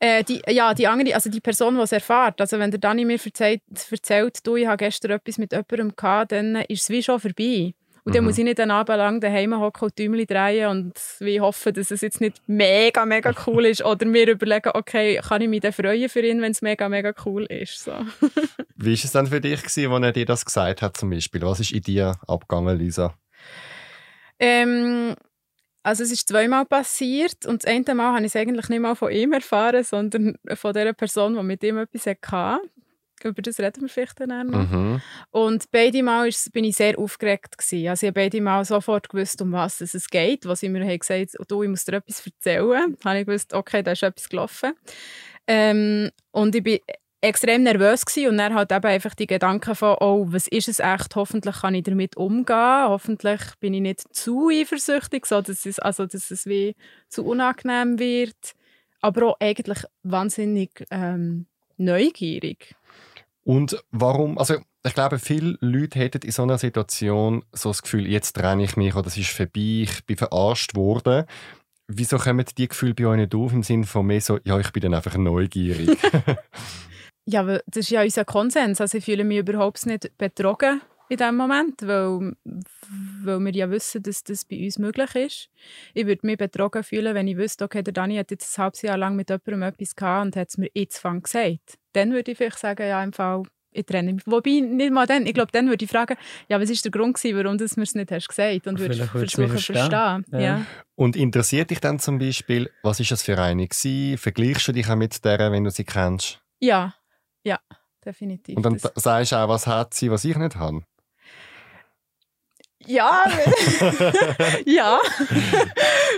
C: Äh, die, ja, die andere, also die Person, die es erfährt. Also wenn der Dani mir erzählt, erzählt du, ich habe gestern etwas mit jemandem gehabt, dann ist es wie schon vorbei. Und dann mhm. muss ich nicht den Abend lang daheim hocken und Däumchen drehen und wie hoffen, dass es jetzt nicht mega, mega cool ist. Oder mir überlegen, okay, kann ich mich dann freuen für ihn, wenn es mega, mega cool ist. So. <laughs>
A: wie war es dann für dich, gewesen, als er dir das gesagt hat zum Beispiel? Was ist in dir abgegangen, Lisa?
C: Ähm, also es ist zweimal passiert und das eine Mal habe ich es eigentlich nicht mal von ihm erfahren, sondern von der Person, die mit ihm etwas hatte über das reden wir vielleicht dann noch. Mhm. Und beide Mal ist, bin ich sehr aufgeregt gewesen. Also ich habe beide Mal sofort gewusst, um was es geht. Was sie mir haben gesagt du, ich muss dir etwas erzählen, habe ich gewusst, okay, da ist etwas gelaufen. Ähm, und ich bin extrem nervös gewesen und dann halt eben einfach die Gedanken von, oh, was ist es echt? Hoffentlich kann ich damit umgehen. Hoffentlich bin ich nicht zu eifersüchtig, so dass es, also, dass es wie zu unangenehm wird. Aber auch eigentlich wahnsinnig ähm, neugierig.
A: Und warum, also ich glaube, viele Leute hätten in so einer Situation so das Gefühl, jetzt trenne ich mich oder es ist vorbei, ich bin verarscht worden. Wieso kommen die Gefühle bei euch nicht auf im Sinne von mir so, ja, ich bin dann einfach neugierig? <laughs> <laughs>
C: ja, das ist ja unser Konsens. Also ich fühle mich überhaupt nicht betrogen in diesem Moment, weil, weil wir ja wissen, dass das bei uns möglich ist. Ich würde mich betrogen fühlen, wenn ich wüsste, okay, der Dani hat jetzt ein halbes Jahr lang mit jemandem etwas gehabt und hat es mir jetzt von gesagt. Dann würde ich vielleicht sagen, ja, im Fall, ich trenne mich. Wobei, nicht mal dann. Ich glaube, dann würde ich fragen, ja, was war der Grund, gewesen, warum du es mir nicht hast gesagt und würde versuchen zu verstehen. verstehen. Ja. ja.
A: Und interessiert dich dann zum Beispiel, was ist das für eine gewesen? Vergleichst du dich auch mit der, wenn du sie kennst?
C: Ja, ja, definitiv.
A: Und dann das. sagst du auch, was hat sie, was ich nicht habe?
C: Ja, <laughs> ja,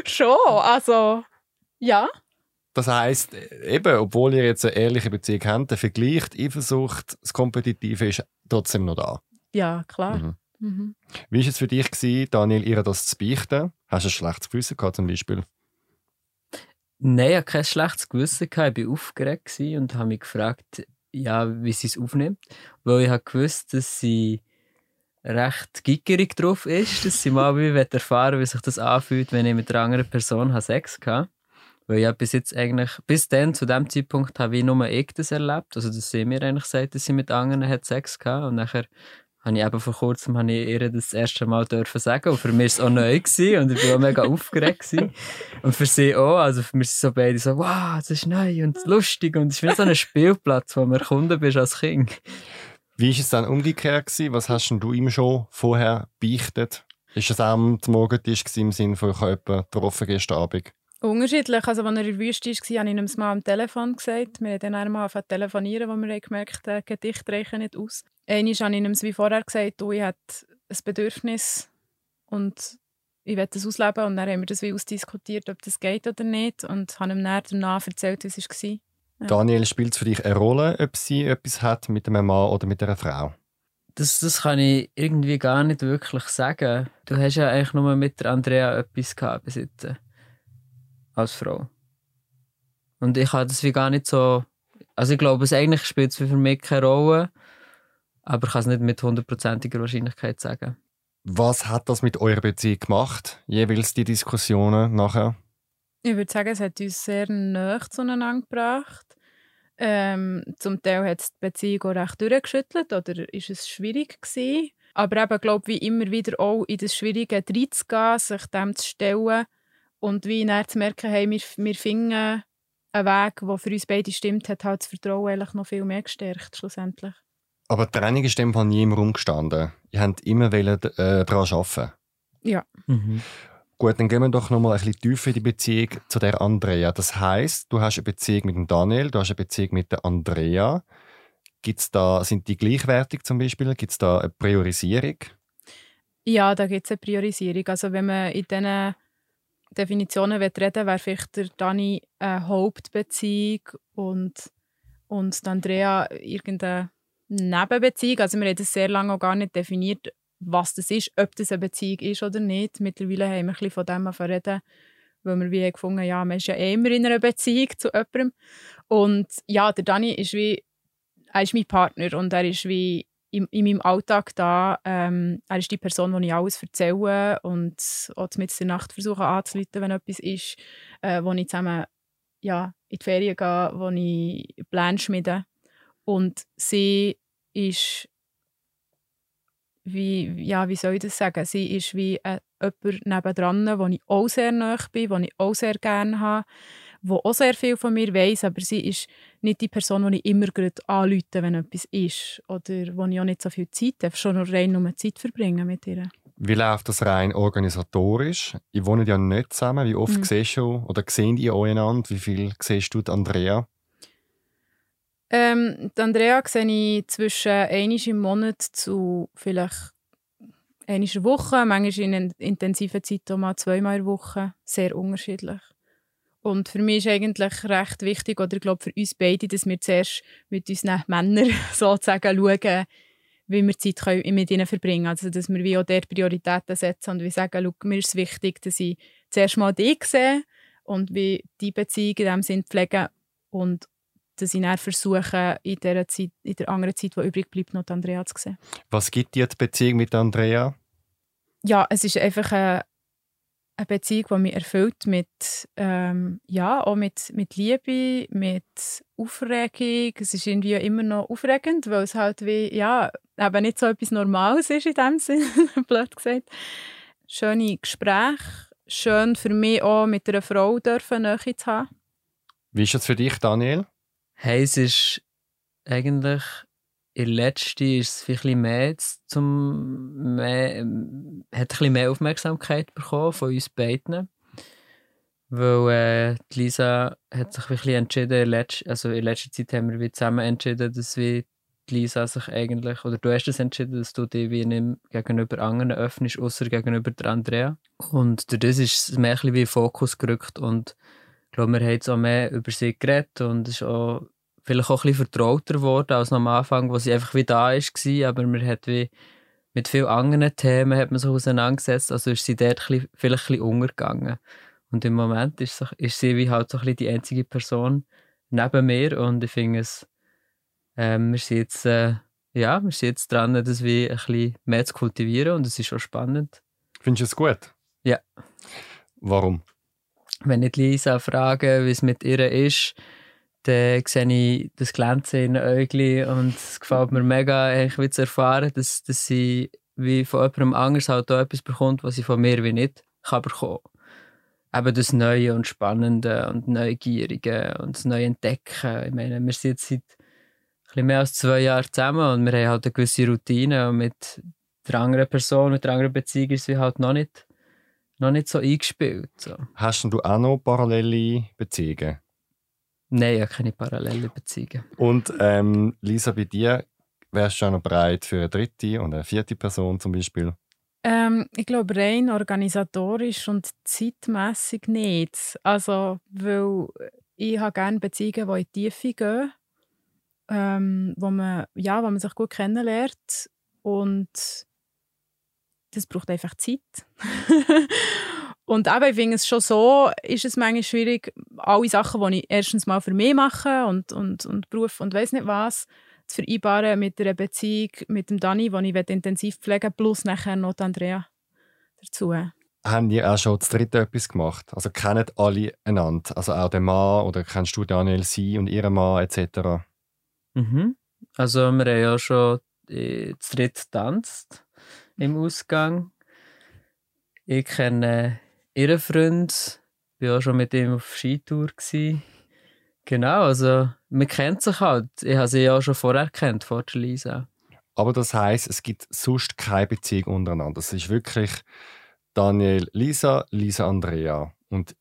C: schon. Also, ja.
A: Das heisst, eben, obwohl ihr jetzt eine ehrliche Beziehung habt, der Vergleich, die Eifersucht, das Kompetitive ist trotzdem noch da.
C: Ja, klar. Mhm.
A: Mhm. Wie war es für dich, gewesen, Daniel, ihr das zu beichten? Hast du ein schlechtes Gewissen gehabt, zum Beispiel?
B: Nein, ich hatte kein schlechtes Gewissen. Gehabt. Ich war aufgeregt und habe mich gefragt, ja, wie sie es aufnimmt. Weil ich habe gewusst, dass sie recht gickerig drauf ist, dass sie mal wie erfahren wie sich das anfühlt, wenn ich mit einer anderen Person Sex hatte. Weil ja bis jetzt eigentlich, bis dann, zu dem Zeitpunkt, habe ich nur ich das erlebt. Also, dass sie mir eigentlich sagt, dass sie mit anderen hat Sex hatte. Und nachher habe ich eben vor kurzem habe ich ihr das erste Mal dürfen sagen. Und für mich war es auch neu und ich war auch mega aufgeregt. Gewesen. Und für sie auch. Also für mich sind so beide so, wow, das ist neu und lustig. Und es ist wie so ein Spielplatz, wo man Kunde bist als Kind.
A: Wie war es dann umgekehrt? Gewesen? Was hast du ihm schon vorher beichtet? Ist es am Morgentisch im Sinne von, ich habe jemanden getroffen gestern Abend?
C: Unterschiedlich. Also, als er in der Wüste war, habe ich ihm mal am Telefon gesagt. Wir haben dann einmal angefangen telefonieren, wo wir gemerkt haben, Gedicht reichen nicht aus. Einmal habe ich ihm wie vorher gesagt, du, ich habe ein Bedürfnis und ich will das ausleben. Und dann haben wir das wie ausdiskutiert, ob das geht oder nicht. Und habe ihm dann danach erzählt, wie es war.
A: Ja. Daniel, spielt es für dich eine Rolle, ob sie etwas hat mit einem Mann oder mit einer Frau?
B: Das, das kann ich irgendwie gar nicht wirklich sagen. Du hast ja eigentlich nur mit der Andrea etwas gehabt jetzt als Frau. Und ich habe das wie gar nicht so. Also ich glaube, es eigentlich spielt es für mich keine Rolle, aber ich kann es nicht mit hundertprozentiger Wahrscheinlichkeit sagen.
A: Was hat das mit eurer Beziehung gemacht? Jeweils die Diskussionen nachher?
C: Ich würde sagen, es hat uns sehr nah zueinander gebracht. Ähm, zum Teil hat es die Beziehung auch recht durchgeschüttelt oder ist es schwierig gewesen. Aber eben, glaube wie immer wieder auch in das Schwierige reinzugehen, sich dem zu stellen und wie dann zu merken, hey, wir, wir finden einen Weg, der für uns beide stimmt, hat halt das Vertrauen eigentlich noch viel mehr gestärkt, schlussendlich.
A: Aber die Training ist in dem Fall nie im Raum gestanden. Ihr habt immer wollen, äh, daran arbeiten.
C: Ja.
B: Mhm.
A: Gut, dann gehen wir doch noch mal ein bisschen tiefer in die Beziehung zu der Andrea. Das heißt, du hast eine Beziehung mit dem Daniel, du hast eine Beziehung mit der Andrea. Gibt's da, sind die gleichwertig zum Beispiel? Gibt es da eine Priorisierung?
C: Ja, da gibt es eine Priorisierung. Also wenn man in diesen Definitionen reden will, wäre vielleicht der Dani eine Hauptbeziehung und, und Andrea irgendeine Nebenbeziehung. Also wir haben das sehr lange auch gar nicht definiert, was das ist, ob das eine Beziehung ist oder nicht. Mittlerweile haben wir ein von dem reden, weil wir wie gefunden ja, man ist ja eh immer in einer Beziehung zu jemandem. Und ja, der Dani ist wie, er ist mein Partner und er ist wie in, in meinem Alltag da. Ähm, er ist die Person, die ich alles erzähle und auch mit der Nacht versuche anzuleiten, wenn etwas ist, äh, wo ich zusammen ja, in die Ferien gehe, wo ich Pläne schmiede. Und sie ist wie, ja, wie soll ich das sagen? Sie ist wie äh, jemand nebendran, wo ich auch sehr nahe bin, wo ich auch sehr gerne habe, wo auch sehr viel von mir weiß, aber sie ist nicht die Person, die ich immer gerade anrufe, wenn etwas ist oder wo ich auch nicht so viel Zeit habe, schon nur rein um Zeit verbringen mit ihr.
A: Wie läuft das rein organisatorisch? Ihr wohnt ja nicht zusammen. Wie oft mhm. siehst du oder sehen ihr euch einander? Wie viel siehst du Andrea?
C: Ähm, die Andrea sehe ich zwischen einmal im Monat zu vielleicht einmal in Woche, manchmal in intensiver Zeit auch mal zweimal in der Woche. Sehr unterschiedlich. Und für mich ist eigentlich recht wichtig, oder ich glaube für uns beide, dass wir zuerst mit unseren Männern <laughs> sozusagen schauen, wie wir Zeit mit ihnen verbringen. Also, dass wir wie auch dort Prioritäten setzen und wir sagen, schau, mir ist es wichtig, dass ich zuerst mal dich sehe und wie die Beziehung in diesem Sinn pflegen und dass ich dann versuche, in der, Zeit, in der anderen Zeit, die übrig bleibt, noch Andrea zu sehen.
A: Was gibt dir die Beziehung mit Andrea?
C: Ja, es ist einfach eine, eine Beziehung, die mich erfüllt mit, ähm, ja, auch mit, mit Liebe, mit Aufregung. Es ist irgendwie immer noch aufregend, weil es halt wie, ja, eben nicht so etwas Normales ist in dem Sinne, <laughs> blöd gesagt. Schöne Gespräche, schön für mich auch mit einer Frau dürfen Nähe zu haben.
A: Wie ist das für dich, Daniel?
B: Hey, es ist eigentlich in letzter ist es ein bisschen mehr zum mehr, hat ein bisschen mehr Aufmerksamkeit bekommen von uns beiden. Weil äh, Lisa hat sich wirklich entschieden, in letzter, also in letzter Zeit haben wir zusammen entschieden, dass wir Lisa sich eigentlich, oder du hast es entschieden, dass du dich wie nicht gegenüber anderen öffnest, außer gegenüber der Andrea. Und durch das ist es mehr ein wie in Fokus gerückt und ich glaube, wir haben jetzt auch mehr über sie geredet und es ist auch vielleicht auch ein bisschen vertrauter geworden als am Anfang, wo sie einfach wie da war, aber man hat wie mit vielen anderen Themen hat man sich auseinandergesetzt, also ist sie dort ein bisschen, vielleicht ein bisschen untergegangen. Und im Moment ist, ist sie wie halt so ein bisschen die einzige Person neben mir und ich finde es, äh, wir sind jetzt äh, ja, wir sind jetzt dran, das wie ein bisschen mehr zu kultivieren und es ist schon spannend.
A: Findest du es gut?
B: Ja.
A: Warum?
B: Wenn ich Lisa frage, wie es mit ihr ist, dann sehe ich das Glänzen in den Augen und es gefällt mir mega, eigentlich zu erfahren, dass, dass sie wie von jemandem anders halt auch etwas bekommt, was sie von mir wie nicht kann bekommen. Eben das Neue und Spannende und Neugierige und das Neue Entdecken. Ich meine, wir sind jetzt seit ein mehr als zwei Jahren zusammen und wir haben halt eine gewisse Routine und mit der anderen Person, mit der anderen Beziehung ist sie halt noch nicht, noch nicht so eingespielt. So.
A: Hast du auch noch parallele Beziehungen?
B: Nein, ich habe keine parallele Beziehungen.
A: Und ähm, Lisa, bei dir wärst du auch noch bereit für eine dritte und eine vierte Person zum Beispiel?
C: Ähm, ich glaube, rein organisatorisch und zeitmässig nicht. Also, weil ich habe gerne Beziehungen, die in die Tiefe gehen, ähm, wo, man, ja, wo man sich gut kennenlernt und das braucht einfach Zeit. <laughs> und eben, ich finde es schon so, ist es manchmal schwierig, alle Sachen, die ich erstens mal für mich mache und, und, und Beruf und weiß nicht was, zu vereinbaren mit einer Beziehung mit dem Dani, die ich intensiv pflegen plus nachher noch Andrea dazu.
A: Haben die auch schon das dritte etwas gemacht? Also kennen alle einander? Also auch der Mann oder kennst du Daniel sie und ihren Mann etc.?
B: Mhm. Also wir haben ja schon äh, zu dritt getanzt im Ausgang. Ich kenne ihren Freund, war auch schon mit ihm auf Skitour. Gewesen. Genau, also man kennt sich halt. Ich habe sie ja schon vorher kennt, vor der Lisa.
A: Aber das heißt, es gibt sonst keine Beziehung untereinander. Es ist wirklich Daniel, Lisa, Lisa, Andrea und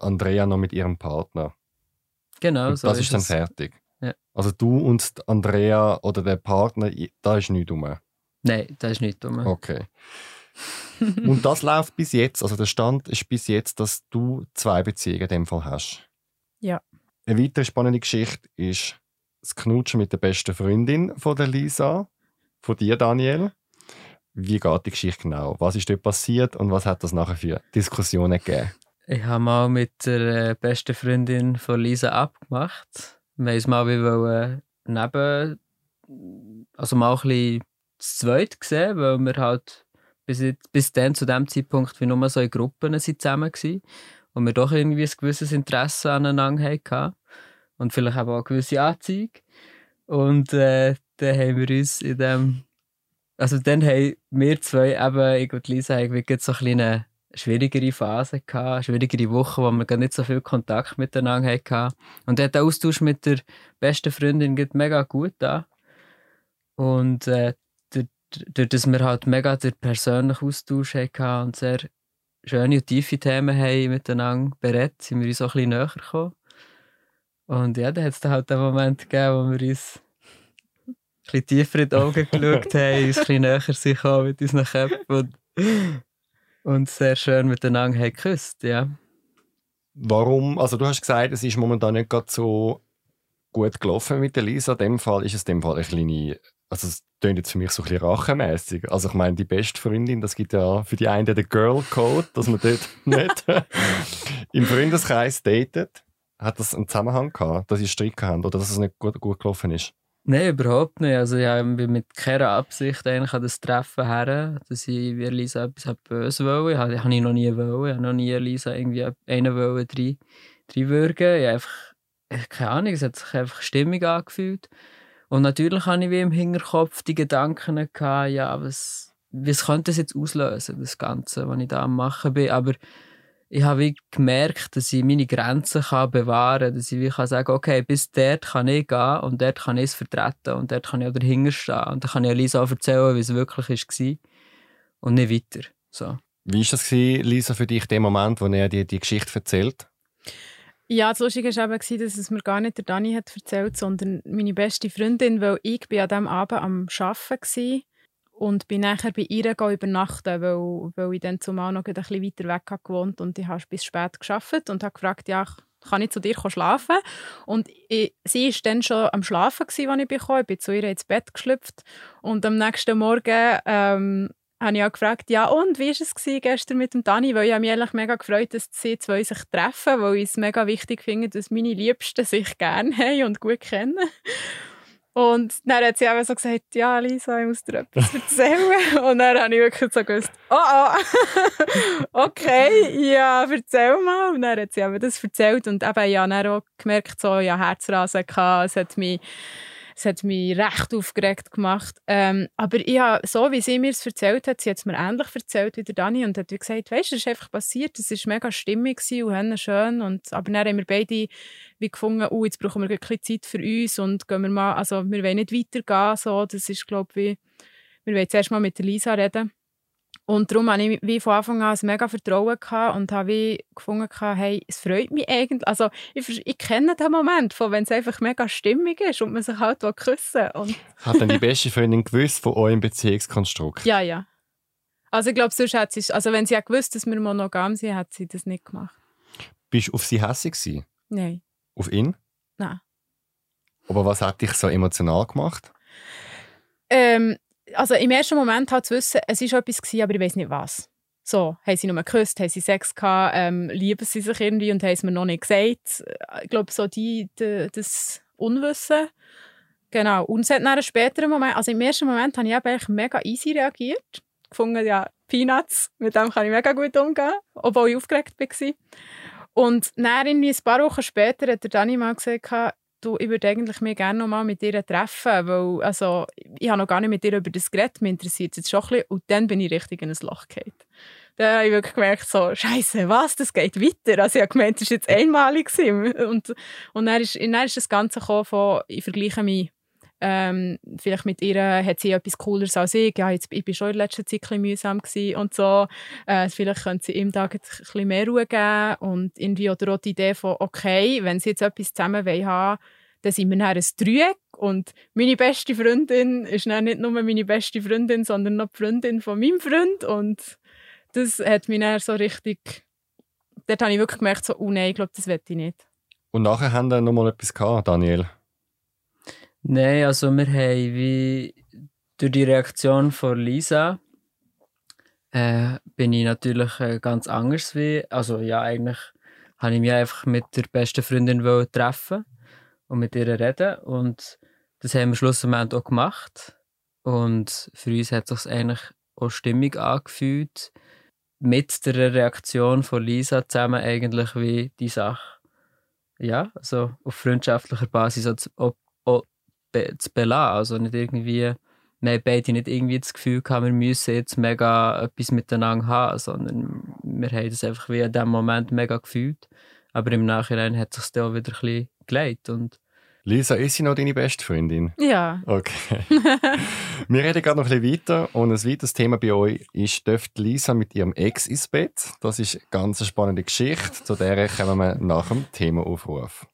A: Andrea noch mit ihrem Partner.
B: Genau,
A: und
B: so
A: das
B: ist
A: ist dann
B: es.
A: fertig.
B: Ja.
A: Also du und Andrea oder der Partner, da ist nichts rum.
B: Nein, das ist nicht dumm.
A: Okay. <laughs> und das läuft bis jetzt, also der Stand ist bis jetzt, dass du zwei Beziehungen in dem Fall hast.
C: Ja.
A: Eine weitere spannende Geschichte ist das Knutschen mit der besten Freundin von der Lisa, von dir, Daniel. Wie geht die Geschichte genau? Was ist dort passiert und was hat das nachher für Diskussionen gegeben?
B: Ich habe mal mit der äh, besten Freundin von Lisa abgemacht. Wir haben uns mal wie wollen, neben, also mal ein bisschen zu zweit gesehen, weil wir halt bis, bis dann zu dem Zeitpunkt wie nur so in Gruppen sind zusammen waren und wir doch irgendwie ein gewisses Interesse aneinander hatten und vielleicht auch eine gewisse Anziehung. Und äh, dann haben wir uns in dem, also dann haben wir zwei, eben ich und Lisa, wirklich so eine kleine schwierigere Phase gehabt, schwierigere Woche, wo wir gar nicht so viel Kontakt miteinander hatten. Und der Austausch mit der besten Freundin geht mega gut da. Und äh, durch dass wir halt mega den persönlichen Austausch hatten und sehr schöne und tiefe Themen haben miteinander berät, sind wir uns auch ein bisschen näher gekommen. Und ja, dann hat es dann halt den Moment gegeben, wo wir uns ein bisschen tiefer in die Augen <laughs> geschaut haben, uns ein bisschen näher sind mit unseren Köpfen und, und sehr schön miteinander haben geküsst, ja.
A: Warum? Also du hast gesagt, es ist momentan nicht gerade so gut gelaufen mit der Lisa. In dem Fall ist es in dem Fall eine kleine also es klingt jetzt für mich so ein bisschen rachemässig. Also ich meine, die beste Freundin, das gibt ja für die einen den Girl Code, dass man dort <laughs> nicht im Freundeskreis datet. Hat das einen Zusammenhang gehabt, dass ihr Streit habt oder dass es nicht gut, gut gelaufen ist?
B: Nein, überhaupt nicht. Also ich bin mit keiner Absicht eigentlich an das Treffen her, dass ich wie Lisa etwas böse wollte. Ich habe ich noch nie wollen. Ich habe noch nie Lisa irgendwie einen wollen reinwürgen. Ich einfach, keine Ahnung, es hat sich einfach stimmig angefühlt. Und natürlich hatte ich wie im Hinterkopf die Gedanken, gehabt, ja, was, was könnte das jetzt auslösen, das Ganze, was ich da am machen bin. Aber ich habe wie gemerkt, dass ich meine Grenzen kann bewahren kann, dass ich wie kann sagen okay, bis dort kann ich gehen und dort kann ich es vertreten und dort kann ich auch dahinter stehen. Und dann kann ich Lisa auch erzählen, wie es wirklich war und nicht weiter. So.
A: Wie war das, Lisa, für dich, der Moment, wo er dir die Geschichte erzählt?
C: Ja, das Lustige war eben, dass es mir gar nicht der Dani hat erzählt, sondern meine beste Freundin, weil ich bin an diesem Abend am Arbeiten war und bin nachher bei ihr übernachten, weil, weil ich dann zumal noch ein bisschen weiter weg gewohnt und ich habe bis spät gearbeitet und habe gefragt, ja, kann ich zu dir schlafen? Und ich, sie war dann schon am Schlafen, als ich bekam. Ich bin zu ihr ins Bett geschlüpft und am nächsten Morgen ähm, habe ich auch gefragt, ja und, wie war es gestern mit dem Dani? Weil ich mich eigentlich mega gefreut dass sie zwei sich treffen, weil ich es mega wichtig finde, dass meine Liebsten sich gerne haben und gut kennen. Und dann hat sie eben so gesagt, ja Lisa, ich muss dir etwas erzählen. <laughs> Und dann habe ich wirklich so gewusst, oh oh, <laughs> okay, ja, erzähl mal. Und dann hat sie eben das erzählt und eben, ja, dann auch gemerkt, so, ja, Herzrasen gehabt, es hat mich es hat mich recht aufgeregt gemacht. Ähm, aber ich habe, so wie sie mir es erzählt hat, sie hat es mir ähnlich erzählt wie der Dani und hat gesagt, weißt du, das ist einfach passiert, es war mega stimmig und schön. Und, aber dann haben wir beide wie gefunden, oh, jetzt brauchen wir ein bisschen Zeit für uns und gehen wir mal, also wir wollen nicht weitergehen. So. Das ist, glaube ich, wir wollen zuerst mal mit Lisa reden. Und darum hatte ich wie von Anfang an ein mega Vertrauen gehabt und habe wie gefunden, hey, es freut mich eigentlich. Also ich, ich kenne den Moment, von wenn es einfach mega stimmig ist und man sich halt küssen und <laughs>
A: Hat denn die beste Freundin gewusst von eurem Beziehungskonstrukt?
C: Ja, ja. Also ich glaube, sonst hat sie, also wenn sie gewusst dass wir monogam sind, hat sie das nicht gemacht.
A: Bist du auf sie hässlich
C: Nein.
A: Auf ihn?
C: Nein.
A: Aber was hat dich so emotional gemacht?
C: Ähm, also im ersten Moment halt zu wissen, es war etwas, gewesen, aber ich weiß nicht was. So, haben sie nur geküsst, haben sie Sex gehabt, ähm, lieben sie sich irgendwie und haben es mir noch nicht gesagt. Ich glaube, so die, die, das Unwissen. Genau. Und es hat nach einem späteren Moment, also im ersten Moment habe ich eigentlich mega easy reagiert. Gefunden, ja, Peanuts, mit dem kann ich mega gut umgehen, obwohl ich aufgeregt war. Und dann irgendwie ein paar Wochen später hat der Dani mal gesagt, du, ich würde eigentlich mir gerne noch mal mit dir treffen, weil also, ich habe noch gar nicht mit dir über das geredet, mich interessiert es jetzt schon ein bisschen. Und dann bin ich richtig in ein Loch gefallen. Dann habe ich wirklich gemerkt, so, Scheiße, was, das geht weiter. Also ich habe gemeint, das war jetzt einmalig. Und, und dann, ist, dann ist das Ganze von, ich vergleiche mich ähm, vielleicht mit ihr hat sie etwas Cooleres als ich. Ja, jetzt, ich war schon in letzter Zeit ein mühsam und so. Äh, vielleicht könnte sie ihm da ein bisschen mehr Ruhe geben und irgendwie auch die Idee von, okay, wenn sie jetzt etwas zusammen haben dann sind wir dann ein Dreieck und meine beste Freundin ist dann nicht nur meine beste Freundin, sondern noch die Freundin von meinem Freund und das hat mich dann so richtig, dort habe ich wirklich gemerkt, so, oh nein, ich glaube, das will ich nicht.
A: Und nachher haben wir noch mal etwas gehabt, Daniel?
B: Nein, also wir haben wie durch die Reaktion von Lisa äh, bin ich natürlich äh, ganz anders wie, also ja, eigentlich habe ich mich einfach mit der besten Freundin treffen und mit ihr reden und das haben wir schlussendlich auch gemacht und für uns hat es sich eigentlich auch stimmig angefühlt mit der Reaktion von Lisa zusammen eigentlich wie die Sache. Ja, also auf freundschaftlicher Basis auch, auch zu belassen. Also nicht irgendwie, wir haben beide nicht irgendwie das Gefühl gehabt, wir müssen jetzt mega etwas miteinander haben, sondern wir haben das einfach wie in dem Moment mega gefühlt. Aber im Nachhinein hat sich das auch wieder ein bisschen gelegt und
A: Lisa, ist sie noch deine beste Freundin?
C: Ja.
A: Okay. <laughs> Wir reden gerade noch ein bisschen weiter und ein weiteres Thema bei euch ist, dürft Lisa mit ihrem Ex ins Bett? Das ist eine ganz spannende Geschichte, zu der kommen wir nach dem Themaaufruf.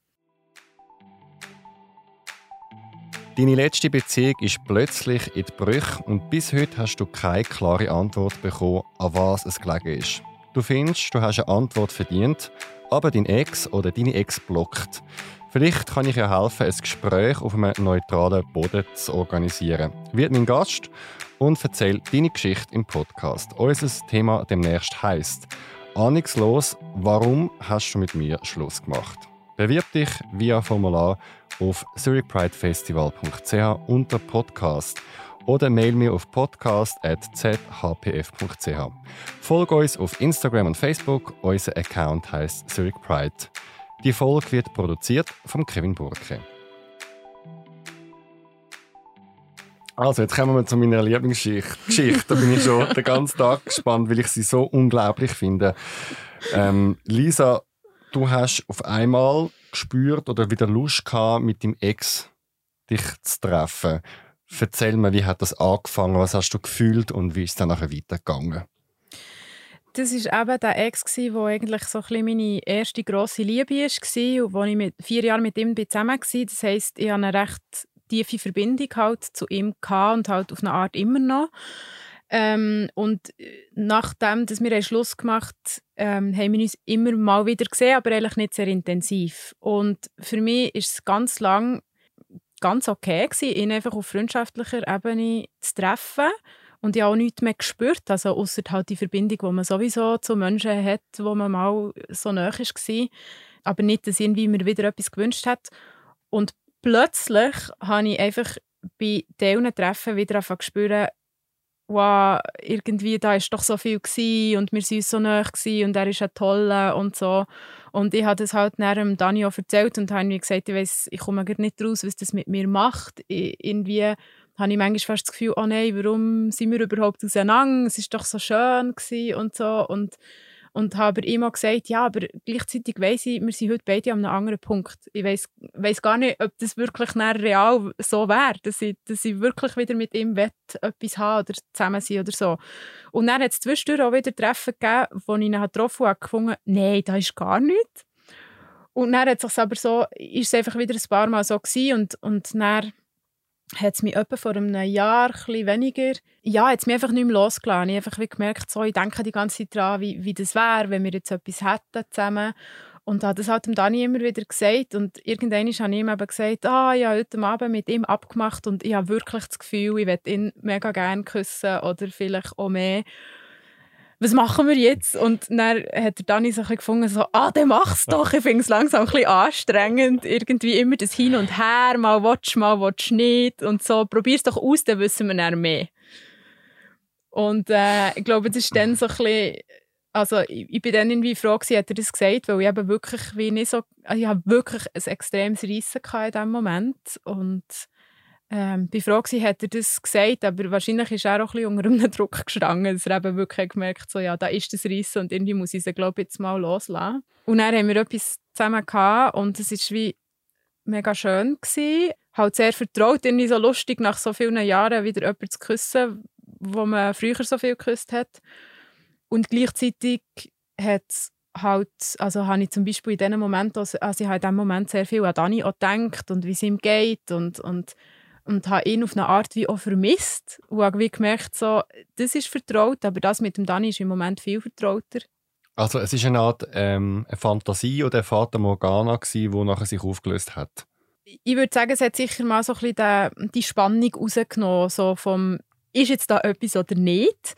A: Deine letzte Beziehung ist plötzlich in die Brüche und bis heute hast du keine klare Antwort bekommen, an was es gelegen ist. Du findest, du hast eine Antwort verdient, aber dein Ex oder deine Ex blockt. Vielleicht kann ich ja helfen, ein Gespräch auf einem neutralen Boden zu organisieren. Wird mein Gast und erzähl deine Geschichte im Podcast. Unser Thema demnächst heisst Ahnungslos, warum hast du mit mir Schluss gemacht? Bewirb dich via Formular auf zurichpridefestival.ch unter Podcast oder mail mir auf podcast.zhpf.ch. Folge uns auf Instagram und Facebook. Unser Account heißt Zurich Pride. Die Folge wird produziert von Kevin Burke. Also, jetzt kommen wir zu meiner Lieblingsgeschichte. Da bin ich schon den ganzen Tag gespannt, weil ich sie so unglaublich finde. Ähm, Lisa, du hast auf einmal gespürt oder wieder Lust gehabt, mit dem Ex dich zu treffen. Erzähl mir, wie hat das angefangen, was hast du gefühlt und wie ist es dann nachher weitergegangen?
C: Das war eben der Ex, der eigentlich so ein meine erste grosse Liebe war und wo ich mit vier Jahre mit ihm zusammen war. Das heisst, ich hatte eine recht tiefe Verbindung halt zu ihm und halt auf eine Art immer noch. Ähm, und äh, nachdem dass wir einen Schluss gemacht haben, ähm, haben wir uns immer mal wieder gesehen, aber eigentlich nicht sehr intensiv. Und für mich ist es ganz lang ganz okay gewesen, ihn einfach auf freundschaftlicher Ebene zu treffen. Und ich habe auch nichts mehr gespürt, also außer halt die Verbindung, die man sowieso zu Menschen hat, wo man mal so nahe war. Aber nicht, dass irgendwie mir wieder etwas gewünscht hat. Und plötzlich habe ich einfach bei diesen Treffen wieder angefangen zu spüren, wow, irgendwie da ist doch so viel gewesen und wir sind so nah und er ist ein toller und so. Und ich habe das halt nachher Dani auch erzählt und habe mir gesagt, ich weiss, ich komme nicht raus, was das mit mir macht. Ich, irgendwie habe ich manchmal fast das Gefühl, oh nein, warum sind wir überhaupt auseinander? Es ist doch so schön und so. Und und habe immer gesagt, ja, aber gleichzeitig weiss ich, wir sind heute beide an einem anderen Punkt. Ich weiss, weiss gar nicht, ob das wirklich real so wäre, dass ich, dass ich wirklich wieder mit ihm wett etwas haben oder zusammen sein oder so. Und dann hat es zwischendurch auch wieder Treffen gegeben, wo ich ihn getroffen habe, gefunden, nein, das ist gar nichts. Und dann hat es aber so, ist es einfach wieder ein paar Mal so gewesen und, und dann hat es mich etwa vor einem Jahr ein weniger, ja, es mich einfach nicht mehr losgelassen. Ich habe einfach gemerkt, so, ich denke die ganze Zeit daran, wie, wie das wäre, wenn wir jetzt etwas hätten zusammen. Und habe das halt dem Dani immer wieder gesagt. Und irgendwann habe ich ihm eben gesagt, ah, ich habe heute Abend mit ihm abgemacht und ich habe wirklich das Gefühl, ich würde ihn mega gerne küssen oder vielleicht auch mehr was machen wir jetzt? Und dann hat der Dani so gefunden, so, ah, dann mach's doch. Ich finde es langsam ein bisschen anstrengend. Irgendwie immer das Hin und Her, mal watch, mal watch nicht. Und so, probier's doch aus, dann wissen wir dann mehr. Und äh, ich glaube, das ist dann so ein bisschen, also ich, ich bin dann irgendwie froh gewesen, hat er das gesagt, weil ich eben wirklich wie nicht so, ich habe wirklich ein extremes Reissen in diesem Moment. Und ähm, bin froh gewesen, hat er das gesagt, aber wahrscheinlich ist er auch ein bisschen unter einem <laughs> Druck gestanden, dass er eben wirklich gemerkt so ja, da ist das Rissen und irgendwie muss ich sie, glaube ich, jetzt mal loslassen. Und dann haben wir etwas zusammen gehabt und es war wie mega schön gewesen. Halt sehr vertraut, irgendwie so lustig, nach so vielen Jahren wieder jemanden zu küssen, wo man früher so viel geküsst hat. Und gleichzeitig hat halt, also habe ich zum Beispiel in diesem Moment, also ich habe in diesem Moment sehr viel an Dani auch gedacht und wie es ihm geht und, und und habe ihn auf eine Art wie auch vermisst und habe gemerkt, so, das ist vertraut, aber das mit dem Dani ist im Moment viel vertrauter.
A: Also es ist eine Art ähm, eine Fantasie oder eine Fata Morgana die nachher sich aufgelöst hat?
C: Ich würde sagen, es hat sicher mal so ein bisschen die, die Spannung rausgenommen, so vom ist jetzt da etwas oder nicht.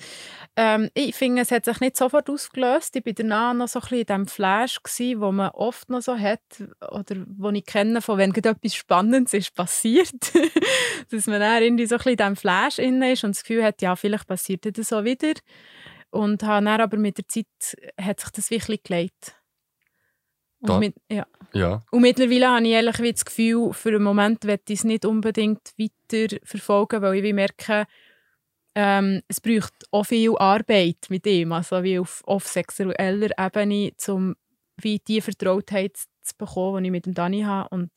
C: Ähm, ich finde, es hat sich nicht sofort ausgelöst. Ich war danach noch so ein bisschen in diesem Flash, gewesen, wo man oft noch so hat, oder wo ich kenne, von wenn etwas Spannendes ist passiert, <laughs> dass man dann irgendwie so ein bisschen in diesem Flash inne ist und das Gefühl hat, ja, vielleicht passiert das so wieder. Und dann aber mit der Zeit hat sich das wirklich gelegt. Und, mit, ja.
A: Ja.
C: und mittlerweile habe ich ehrlich das Gefühl, für einen Moment werde ich es nicht unbedingt weiter verfolgen, weil ich merke, ähm, es braucht auch viel Arbeit mit ihm, also wie auf, auf sexueller Ebene, um wie die Vertrautheit zu bekommen, die ich mit dem Dani habe und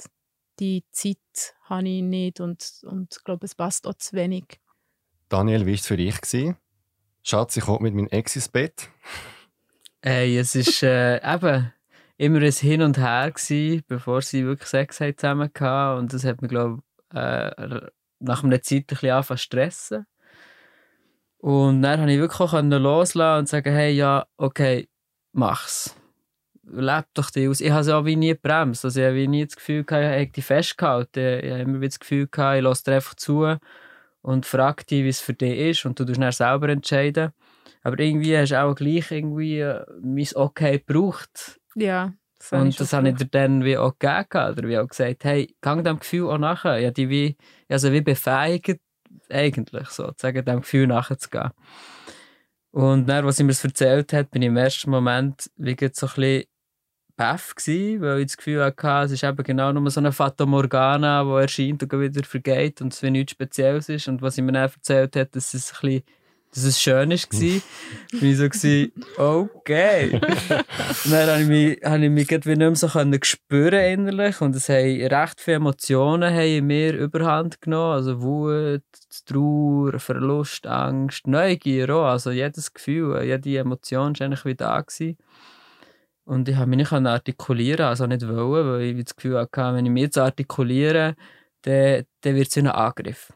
C: die Zeit habe ich nicht und, und ich glaube, es passt auch zu wenig.
A: Daniel, wie war es für dich? Gewesen? Schatz, ich komme mit meinem Ex ins Bett.
B: Hey, es war äh, <laughs> eben immer ein Hin und Her, gewesen, bevor sie wirklich Sex zusammen hatten. Und das hat mich, glaube äh, nach einer Zeit ein bisschen angefangen zu stressen. Und dann konnte ich wirklich auch loslassen und sagen, hey, ja, okay, mach's. Leb doch die aus. Ich habe es auch wie nie gebremst. Also ich habe nie das Gefühl gehabt, ich habe dich festgehalten. Ich habe immer das Gefühl gehabt, ich lasse dir einfach zu und frage dich, wie es für dich ist und du musst dann selber entscheiden. Aber irgendwie hast du auch gleich irgendwie äh, mein Okay gebraucht.
C: Ja.
B: Das und das habe ich dir dann wie auch gegeben. Oder wie auch gesagt, hey, gang dem Gefühl auch nachher. Ich habe dich wie, also wie befähigt, eigentlich, sozusagen, dem Gefühl nachzugehen. Und dann, was sie mir das erzählt hat, bin ich im ersten Moment wie so ein bisschen baff weil ich das Gefühl hatte, es ist eben genau nur so eine Fata Morgana, die erscheint und wieder vergeht und es wie nichts Spezielles ist. Und was sie mir dann erzählt hat, dass es ein bisschen dass es schön war, <laughs> bin ich so, gewesen, okay. und dann habe ich mich, habe ich mich nicht mehr so spüren innerlich und es haben recht viele Emotionen haben in mir überhand genommen, also Wut, Trauer, Verlust, Angst, Neugier auch, also jedes Gefühl, jede Emotion war eigentlich wieder da gewesen. Und ich habe mich nicht artikulieren, also nicht wollen, weil ich das Gefühl hatte, wenn ich mich jetzt artikuliere, dann, dann wird es ein Angriff.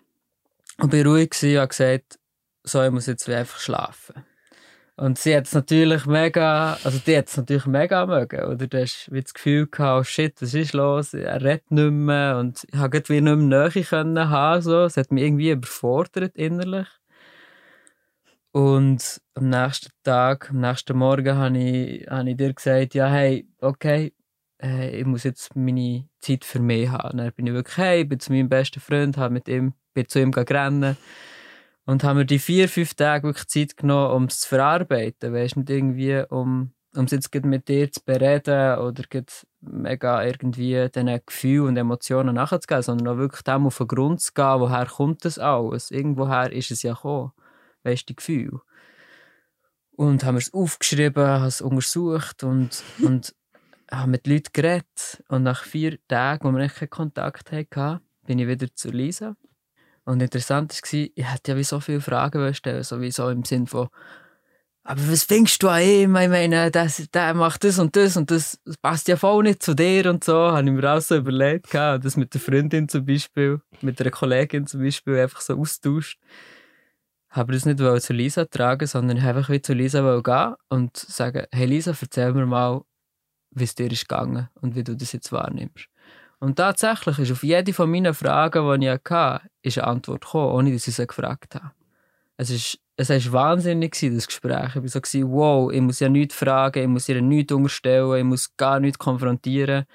B: Und bin ruhig gewesen, habe gesagt, so, ich muss jetzt einfach schlafen. Und sie hat es natürlich mega, also die hat es natürlich mega mögen, oder? Du hast wie das Gefühl gehabt, oh shit, was ist los? Er redet nicht mehr und ich konnte wie nicht mehr Nähe können haben, so. Es hat mich irgendwie überfordert innerlich. Und am nächsten Tag, am nächsten Morgen habe ich, habe ich dir gesagt, ja, hey, okay, äh, ich muss jetzt meine Zeit für mich haben. Dann bin ich wirklich, hey, bin zu meinem besten Freund, habe mit ihm, bin zu ihm gerannt und haben mir die vier, fünf Tage wirklich Zeit genommen, um es zu verarbeiten. Weißt nicht irgendwie, um, um es jetzt mit dir zu bereden oder mega irgendwie diesen Gefühlen und Emotionen nachzugehen, sondern auch wirklich dem auf den Grund zu gehen, woher kommt das alles? Irgendwoher ist es ja gekommen. Weißt du, die Gefühle. Und haben wir es aufgeschrieben, haben es untersucht und, und <laughs> haben mit Leuten geredet. Und nach vier Tagen, wo wir keinen Kontakt hatten, bin ich wieder zu Lisa. Und interessant war, ich hätte ja wie so viele Fragen stellen, sowieso im Sinn von, aber was findest du an ihm? Ich meine, das, der macht das und das und das, das passt ja voll nicht zu dir und so. Habe ich mir auch so überlegt. Und das mit der Freundin zum Beispiel, mit einer Kollegin zum Beispiel einfach so austauscht. Habe das nicht zu Lisa tragen, sondern einfach wie zu Lisa gehen und sagen, hey Lisa, erzähl mir mal, wie es dir ist gegangen und wie du das jetzt wahrnimmst. Und tatsächlich ist auf jede von meinen Fragen, die ich hatte, ist eine Antwort gekommen, ohne dass ich sie gefragt habe. Es ist, es war wahnsinnig, das Gespräch. Ich war so, wow, ich muss ja nichts fragen, ich muss ihr nichts unterstellen, ich muss gar nichts konfrontieren.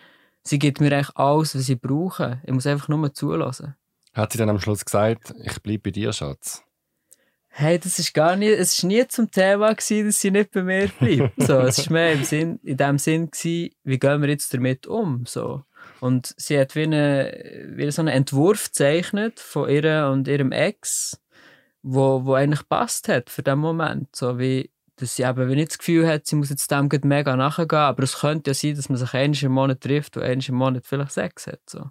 B: Sie gibt mir eigentlich alles, was ich brauche. Ich muss einfach nur zulassen.
A: Hat sie dann am Schluss gesagt, ich bleibe bei dir, Schatz?
B: hey, das ist gar nicht, es war nie zum Thema gewesen, dass sie nicht bei mir bleibt. so, es war mehr im Sinn, in dem Sinn gewesen, wie gehen wir jetzt damit um, so. Und sie hat wie, eine, wie so einen Entwurf gezeichnet von ihr und ihrem Ex, wo, wo eigentlich passt hat für den Moment, so wie, dass sie eben nicht das Gefühl hat, sie muss jetzt dem mega nachgehen, aber es könnte ja sein, dass man sich einmal im Monat trifft und einmal im Monat vielleicht Sex hat, so.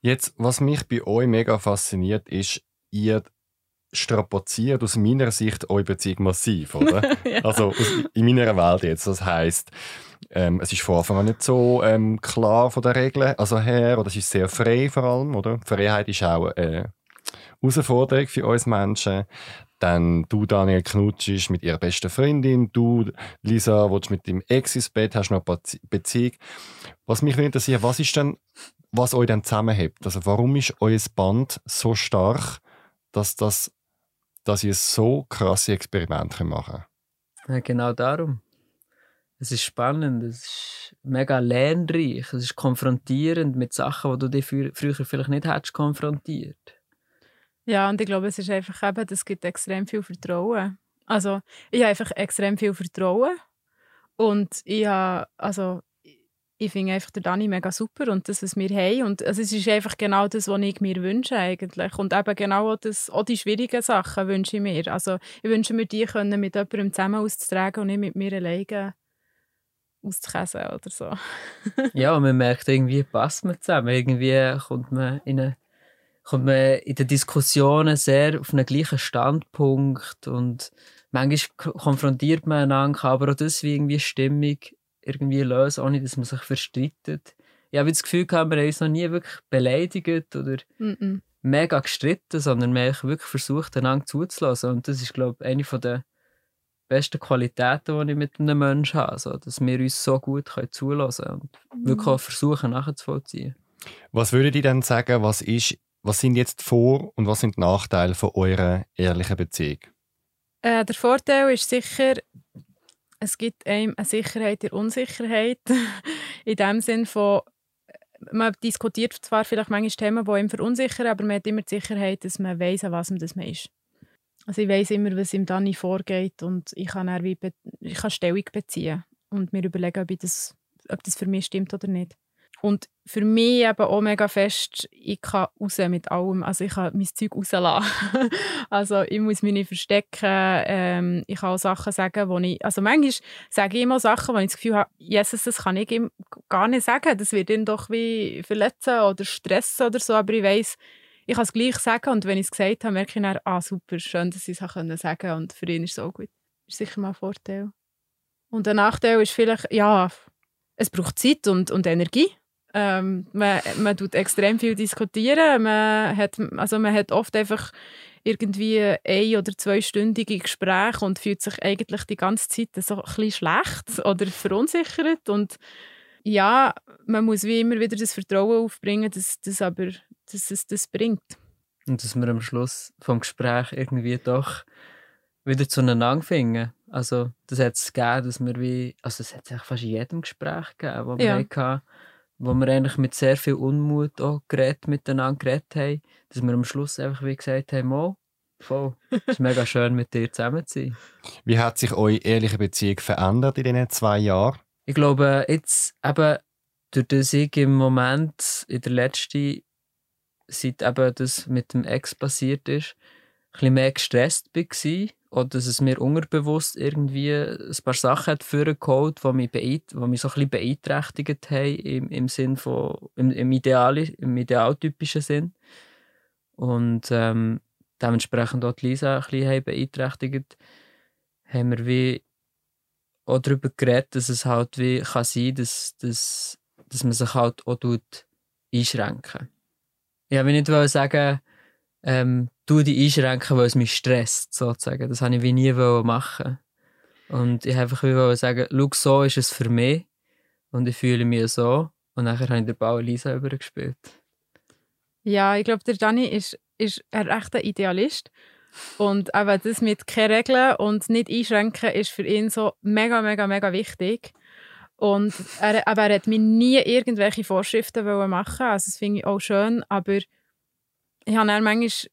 A: Jetzt, was mich bei euch mega fasziniert, ist, ihr strapaziert aus meiner Sicht eure Beziehung massiv, oder? <laughs> ja. Also aus, in meiner Welt jetzt. Das heißt, ähm, es ist von Anfang an nicht so ähm, klar von der Regeln also her, oder es ist sehr frei vor allem, oder? Die Freiheit ist auch eine Herausforderung für uns Menschen. Dann du, Daniel, knutschst mit ihrer besten Freundin. Du, Lisa, willst mit dem Ex ins Bett, hast noch eine Beziehung. Was mich interessiert, was ist denn, was euch dann zusammenhält? Also warum ist euer Band so stark, dass das dass ihr so krasse Experimente machen
B: könnt. Ja, genau darum. Es ist spannend, es ist mega lernreich, es ist konfrontierend mit Sachen, die du dir früher vielleicht nicht hättest konfrontiert.
C: Ja, und ich glaube, es ist einfach eben, das gibt extrem viel Vertrauen. Also, ich habe einfach extrem viel Vertrauen und ich habe, also, ich finde einfach den Dani mega super und das, was wir haben. Und also es ist einfach genau das, was ich mir wünsche eigentlich. Und eben genau auch, das, auch die schwierigen Sachen wünsche ich mir. Also ich wünsche mir, die können mit jemandem zusammen auszutragen und nicht mit mir alleine auszukäsen oder so. <laughs>
B: ja, und man merkt irgendwie, passt man zusammen. Irgendwie kommt man in eine kommt man in den Diskussionen sehr auf einen gleichen Standpunkt und manchmal konfrontiert man einander, aber auch das wie irgendwie Stimmung irgendwie lösen, ohne dass man sich verstreitet. Ich habe das Gefühl, wir haben uns noch nie wirklich beleidigt oder mm -mm. mega gestritten, sondern wir haben wirklich versucht, einander zuzulassen. Und das ist, glaube ich, eine der besten Qualitäten, die ich mit einem Menschen habe. Also, dass wir uns so gut können zulassen können und mm. wirklich auch versuchen, nachzuvollziehen.
A: Was würdet ihr denn sagen, was, ist, was sind jetzt Vor- und was sind die Nachteile von eurer ehrlichen Beziehung?
C: Äh, der Vorteil ist sicher, es gibt einem eine Sicherheit der Unsicherheit. <laughs> in dem Sinn von, man diskutiert zwar vielleicht manchmal Themen, die einem verunsichern, aber man hat immer die Sicherheit, dass man weiß, an was man ist. Also ich weiß immer, was ihm dann vorgeht und ich kann, dann wie ich kann Stellung beziehen und mir überlegen, ob, das, ob das für mich stimmt oder nicht. Und für mich eben auch mega fest, ich kann raus mit allem. Also ich kann mein Zeug rauslassen. <laughs> also ich muss mich nicht verstecken. Ähm, ich kann auch Sachen sagen, wo ich... Also manchmal sage ich immer Sachen, wo ich das Gefühl habe, Jesus, das kann ich ihm gar nicht sagen. Das wird ihn doch wie verletzen oder stressen oder so. Aber ich weiß ich kann es gleich sagen und wenn ich es gesagt habe, merke ich dann, ah super, schön, dass ich es sagen konnte und für ihn ist es auch gut. Ist sicher mal ein Vorteil. Und der Nachteil ist vielleicht, ja, es braucht Zeit und, und Energie. Ähm, man, man tut extrem viel diskutieren. Man hat, also man hat oft einfach irgendwie ein- oder zweistündige Gespräche und fühlt sich eigentlich die ganze Zeit so ein bisschen schlecht oder verunsichert. Und ja, man muss wie immer wieder das Vertrauen aufbringen, dass, dass, aber, dass es das bringt.
B: Und dass wir am Schluss vom Gespräch irgendwie doch wieder zueinander finden. Also, das hat es gegeben, dass wir wie, also es hat es fast in jedem Gespräch gegeben, das wir
C: Ja.
B: hatten, wo wir eigentlich mit sehr viel Unmut auch geredet, miteinander geredet haben, dass wir am Schluss einfach wie gesagt haben, Mo, voll, es ist mega schön mit dir zusammen zu sein.
A: Wie hat sich eure ehrliche Beziehung verändert in diesen zwei Jahren?
B: Ich glaube, jetzt eben, durch das ich im Moment in der letzten, seit eben das mit dem Ex passiert ist, ein bisschen mehr gestresst war. Oder dass es mir unterbewusst irgendwie ein paar Sachen hat vorgeholt, die mich, beeit die mich so ein bisschen beeinträchtigt haben, im, im Sinn von, im, im, Ideal, im idealtypischen Sinn. Und ähm, dementsprechend auch die Lisa ein bisschen beeinträchtigt, haben wir wie auch darüber geredet, dass es halt wie kann sein dass, dass, dass man sich halt auch einschränken Ich will nicht sagen, ähm, tu dich einschränken, weil es mich stresst, sozusagen. Das wollte ich wie nie machen. Und ich einfach wie sagen, schau, so ist es für mich und ich fühle mich so. Und nachher habe ich den Ball Lisa übergespielt.
C: Ja, ich glaube, der Dani ist, ist ein echter Idealist. Und eben das mit keine Regeln und nicht einschränken ist für ihn so mega, mega, mega wichtig. Und er, aber er hat mir nie irgendwelche Vorschriften machen. Also das finde ich auch schön. Aber ich habe dann manchmal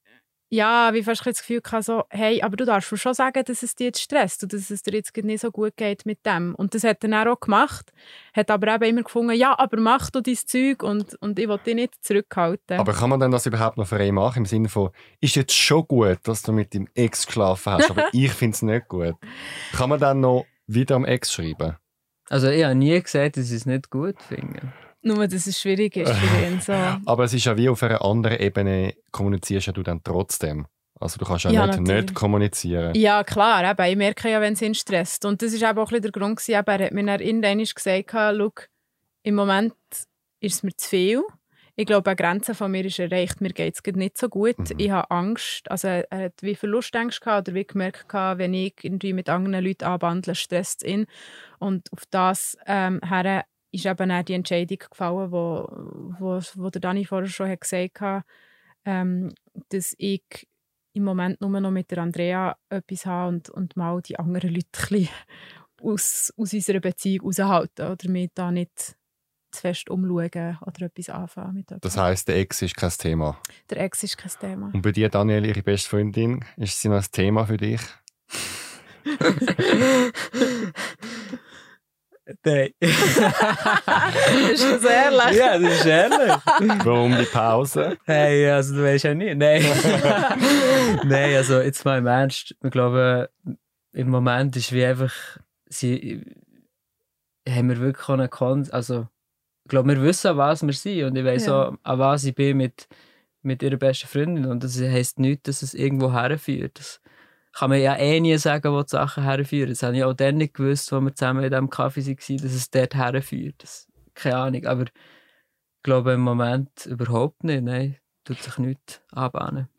C: ja, wie fast das Gefühl gehabt, so, hey, aber du darfst mir schon sagen, dass es dich jetzt stresst und dass es dir jetzt nicht so gut geht mit dem. Und das hat er dann auch gemacht, hat aber eben immer gefunden, ja, aber mach du dein Zeug und, und ich will dich nicht zurückhalten.
A: Aber kann man denn das überhaupt noch für ihn machen? Im Sinne von, ist jetzt schon gut, dass du mit dem Ex geschlafen hast, aber <laughs> ich finde es nicht gut. Kann man dann noch wieder am Ex schreiben?
B: Also ich habe nie gesagt, dass ich es nicht gut finde.
C: Nur, dass es schwierig ist für ihn. So. <laughs>
A: Aber es ist ja wie auf einer anderen Ebene, kommunizierst ja du dann trotzdem. Also du kannst ja,
C: Ja,
A: nicht
C: natürlich.
A: nicht kommunizieren.
C: Ja, klar, eben, ich merke ja, wenn es ihn stresst. Und das ist eben auch ein bisschen der Grund, gewesen, eben, er hat mir dann irgendwann gesagt, «Schau, im Moment ist es mir zu viel. Ich glaube, eine Grenze von mir ist erreicht, mir geht es nicht so gut.
A: Mhm.
C: Ich habe Angst, also er hat wie Verlustängst gehabt oder wie gemerkt, gehabt, wenn ich irgendwie mit anderen Leuten anbandle, stresst es ihn. Und auf das ähm, her ist eben auch die Entscheidung gefallen, wo, wo, wo der Dani vorher schon hat gesagt hat, ähm, dass ich im Moment nur noch mit der Andrea etwas habe und, und mal die anderen Leute aus, aus unserer Beziehung raushalten oder mich da nicht zu fest umschauen oder etwas anfangen mit
A: Das heisst, der Ex ist kein Thema.
C: Der Ex ist kein Thema.
A: Und bei dir, Daniel, ihre beste Freundin, ist sie noch ein Thema für dich? <laughs> <laughs>
B: Nein. <laughs>
C: ist das ehrlich?
B: ja, das ist ehrlich.
A: Warum die Pause?
B: Hey, also du weißt ja nicht. Nein. <laughs> Nein, also jetzt mal im Ernst. Ich glaube, im Moment ist wie einfach, sie, haben wir wirklich einen Kon also ich glaube, wir wissen, an was wir sind und ich weiß
C: Ja.
B: auch, an was ich bin mit, mit ihrer besten Freundin und das heisst nicht, dass es irgendwo herführt. Das kann man ja eh nie sagen, wo die Sachen herführen. Das habe ich auch dann nicht gewusst, als wir zusammen in diesem Kaffee waren, dass es dort herführt. Das, keine Ahnung, aber ich glaube im Moment überhaupt nicht. Nein, tut sich nichts anbahnen.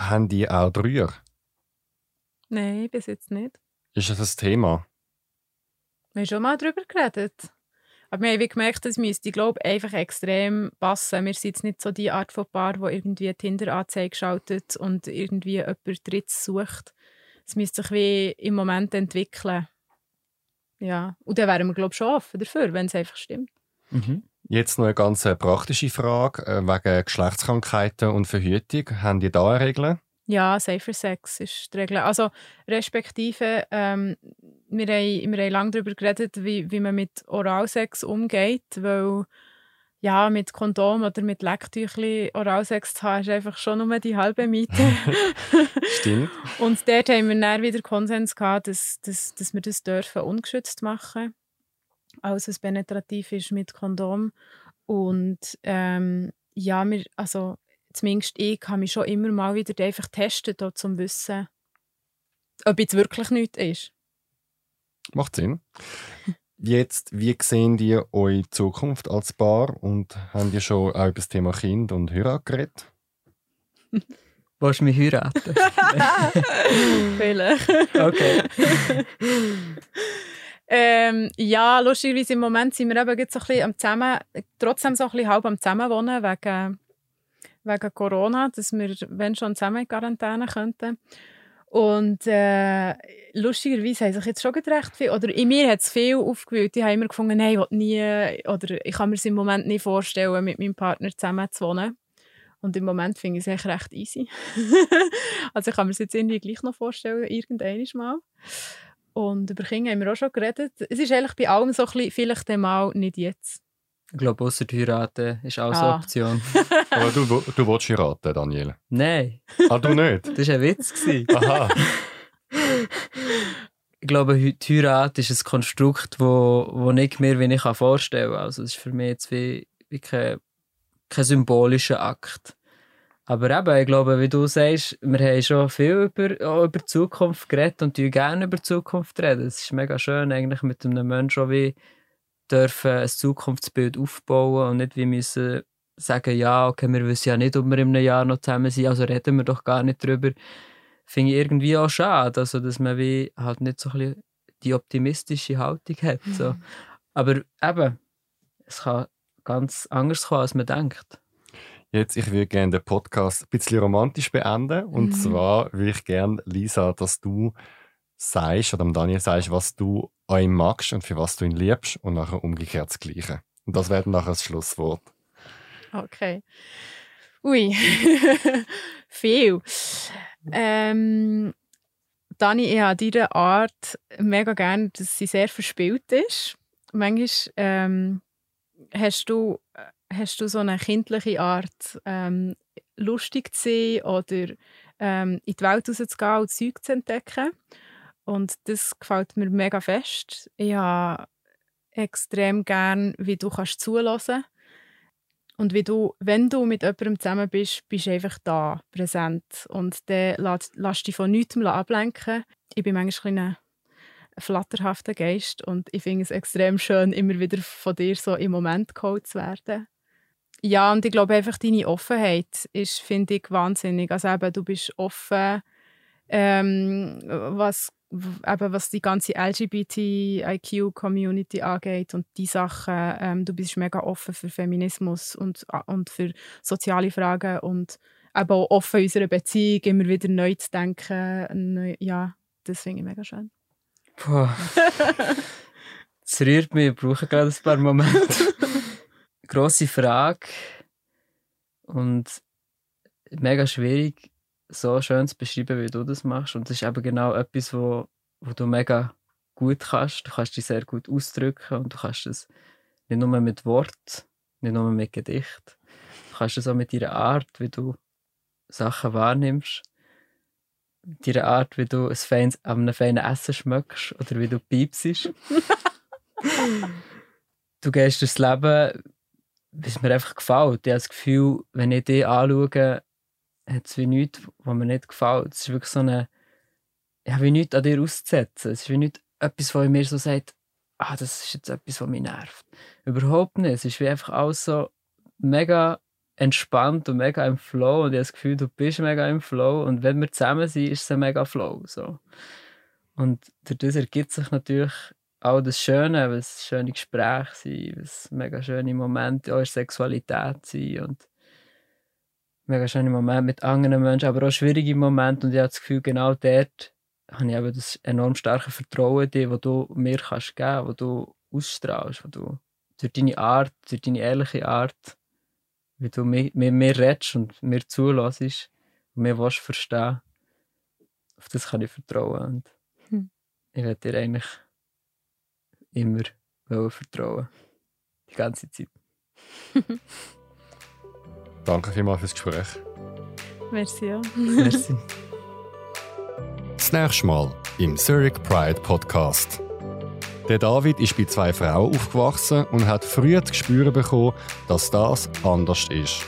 A: Haben die auch Dreier?
C: Nein, bis jetzt nicht.
A: Ist das ein Thema?
C: Wir haben schon mal darüber geredet. Aber wir haben gemerkt, das müsste, glaube ich, einfach extrem passen. Wir sind jetzt nicht so die Art von Paar, die irgendwie eine Tinder-Anzeige schaltet und irgendwie jemand Drittes sucht. Es müsste sich wie im Moment entwickeln. Ja, und dann wären wir, glaube ich, schon offen dafür, wenn es einfach stimmt.
A: Jetzt noch eine ganz äh, praktische Frage äh, wegen Geschlechtskrankheiten und Verhütung. Haben die da eine Regel?
C: Ja, Safer Sex ist die Regel. Also respektive, ähm, wir, haben, wir haben lange darüber geredet, wie, wie man mit Oralsex umgeht, weil ja, mit Kondom oder mit Lecktüchli Oralsex zu haben, ist einfach schon nur die halbe Miete. <laughs>
A: Stimmt.
C: Und dort haben wir dann wieder Konsens gehabt, dass, dass, dass wir das dürfen ungeschützt machen Alles, was penetrativ ist mit Kondom. Und ähm, ja, wir, also zumindest ich habe mich schon immer mal wieder einfach getestet, um zu wissen, ob jetzt wirklich nichts ist.
A: Macht Sinn. Jetzt, wie sehen die eure Zukunft als Paar und haben die schon auch über das Thema Kind und Heirat geredet? <laughs>
B: Willst du mich heiraten? <laughs>
C: Vielleicht.
B: Okay. <laughs>
C: Ähm, ja, lustigerweise im Moment sind wir eben jetzt so ein bisschen am zusammen, trotzdem so ein bisschen halb am Zusammenwohnen wegen, wegen Corona, dass wir, wenn schon zusammen in Quarantäne könnten. Und äh, lustigerweise haben sich jetzt schon recht viel, oder in mir hat es viel aufgewühlt. Ich habe immer gefunden, nein, ich nie, oder ich kann mir es im Moment nicht vorstellen, mit meinem Partner zusammen zu wohnen. Und im Moment finde ich es echt recht easy. <laughs> also ich kann mir es jetzt irgendwie gleich noch vorstellen, irgendwann mal. Und über Kinder haben wir auch schon geredet. Es ist eigentlich bei allem so ein bisschen, vielleicht einmal nicht jetzt.
B: Ich glaube, außer die heiraten ist auch so eine
C: Ah.
B: Option. <laughs>
A: Aber du, du willst heiraten, Daniel.
B: Nein,
A: Ah, du nicht?
B: das war ein Witz. gewesen. <laughs>
A: Aha.
B: Ich glaube, die Heirat ist ein Konstrukt, wo, wo nicht mehr wie ich kann vorstellen kann. Also es ist für mich jetzt wie, wie kein, kein symbolischer Akt. Aber eben, ich glaube, wie du sagst, wir haben schon viel über, auch über die Zukunft geredet und die gerne über die Zukunft reden. Es ist mega schön, eigentlich mit einem Menschen auch wie dürfen ein Zukunftsbild aufbauen und nicht wie müssen sagen, ja, okay, wir wissen ja nicht, ob wir in einem Jahr noch zusammen sind, also reden wir doch gar nicht drüber. Finde ich irgendwie auch schade, also, dass man wie halt nicht so ein die optimistische Haltung hat. So. Aber eben, es kann ganz anders kommen, als man denkt.
A: Jetzt, ich würde gerne den Podcast ein bisschen romantisch beenden. Und
C: Mhm.
A: zwar würde ich gerne, Lisa, dass du sagst, oder dem Daniel sagst, was du an ihm magst und für was du ihn liebst und nachher umgekehrt das Gleiche. Und das wäre dann nachher das Schlusswort.
C: Okay. Ui, <laughs> viel. Ähm, Dani, ich habe deine Art mega gerne, dass sie sehr verspielt ist. Manchmal ähm, hast, du, hast du so eine kindliche Art, ähm, lustig zu sein oder ähm, in die Welt rauszugehen und Zeug zu entdecken. Und das gefällt mir mega fest. Ich habe extrem gern, wie du kannst zulassen und wie du, wenn du mit jemandem zusammen bist, bist du einfach da, präsent. Und dann lass, lass dich von nichts ablenken. Ich bin manchmal ein, flatterhafter Geist und ich finde es extrem schön, immer wieder von dir so im Moment geholt zu werden. Ja, und ich glaube einfach, deine Offenheit ist, finde ich, wahnsinnig. Also eben, du bist offen, ähm, was, eben, was die ganze LGBTIQ-Community angeht und die Sachen. Ähm, du bist mega offen für Feminismus und, und für soziale Fragen und eben auch offen in unserer Beziehung, immer wieder neu zu denken. Neu, ja, das finde ich mega schön.
B: Puh. <laughs> Es rührt mich, ich brauche gerade ein paar Momente. <laughs> Grosse Frage. Und mega schwierig, so schön zu beschreiben, wie du das machst. Und das ist eben genau etwas, wo, wo du mega gut kannst. Du kannst dich sehr gut ausdrücken und du kannst es nicht nur mit Wort, nicht nur mit Gedicht. Du kannst es auch mit deiner Art, wie du Sachen wahrnimmst. Mit deiner Art, wie du ein feines, an einem feinen Essen schmeckst oder wie du piepsest. <laughs> du gehst durchs Leben, wie es mir einfach gefällt. Ich habe das Gefühl, wenn ich dich anschaue, hat es wie nichts, was mir nicht gefällt. Es ist wirklich so eine, ja, wie nichts an dir auszusetzen. Es ist wie nicht etwas, was mir so sagt, ah, das ist jetzt etwas, was mich nervt. Überhaupt nicht. Es ist wie einfach alles so mega entspannt und mega im Flow und ich habe das Gefühl, du bist mega im Flow und wenn wir zusammen sind, ist es ein mega Flow. So. Und dadurch ergibt sich natürlich auch das Schöne, weil es schöne Gespräche sind, weil es mega schöne Momente auch Sexualität sind mega schöne Momente mit anderen Menschen, aber auch schwierige Momente und ich habe das Gefühl, genau dort habe ich eben das enorm starke Vertrauen dich, das du mir kannst geben, das du ausstrahlst, wo du durch deine Art, durch deine ehrliche Art, wie du mit mir, redest und mir zulässt und mir willst verstehen, auf das kann ich vertrauen und
C: Hm.
B: ich werde dir eigentlich immer vertrauen. Die ganze Zeit. <laughs>
A: Danke vielmals fürs Gespräch.
C: Merci, ja.
B: Merci. <laughs>
A: Das nächste Mal im Zurich Pride Podcast. Der David ist bei zwei Frauen aufgewachsen und hat früh zu spüren bekommen, dass das anders ist.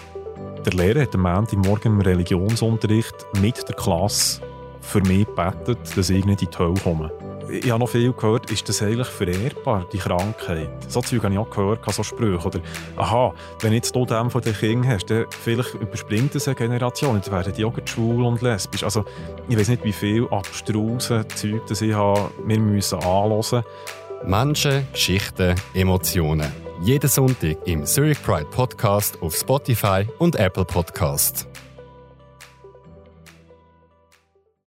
E: Der Lehrer hat am Montagmorgen im Religionsunterricht mit der Klasse für mich gebetet, dass ich nicht in die Hölle komme. Ich habe noch viel gehört, ist das eigentlich verehrbar, die Krankheit? So Zeug habe ich auch gehört, so Sprüche. Oder, aha, wenn jetzt du den von den Kindern hast, dann vielleicht überspringt das eine Generation, dann werden die auch schwul und lesbisch. Also, ich weiß nicht, wie viel abstruse Zeug das ich habe, wir müssen anhören.
A: Menschen, Geschichten, Emotionen. Jeden Sonntag im Zurich Pride Podcast auf Spotify und Apple Podcast.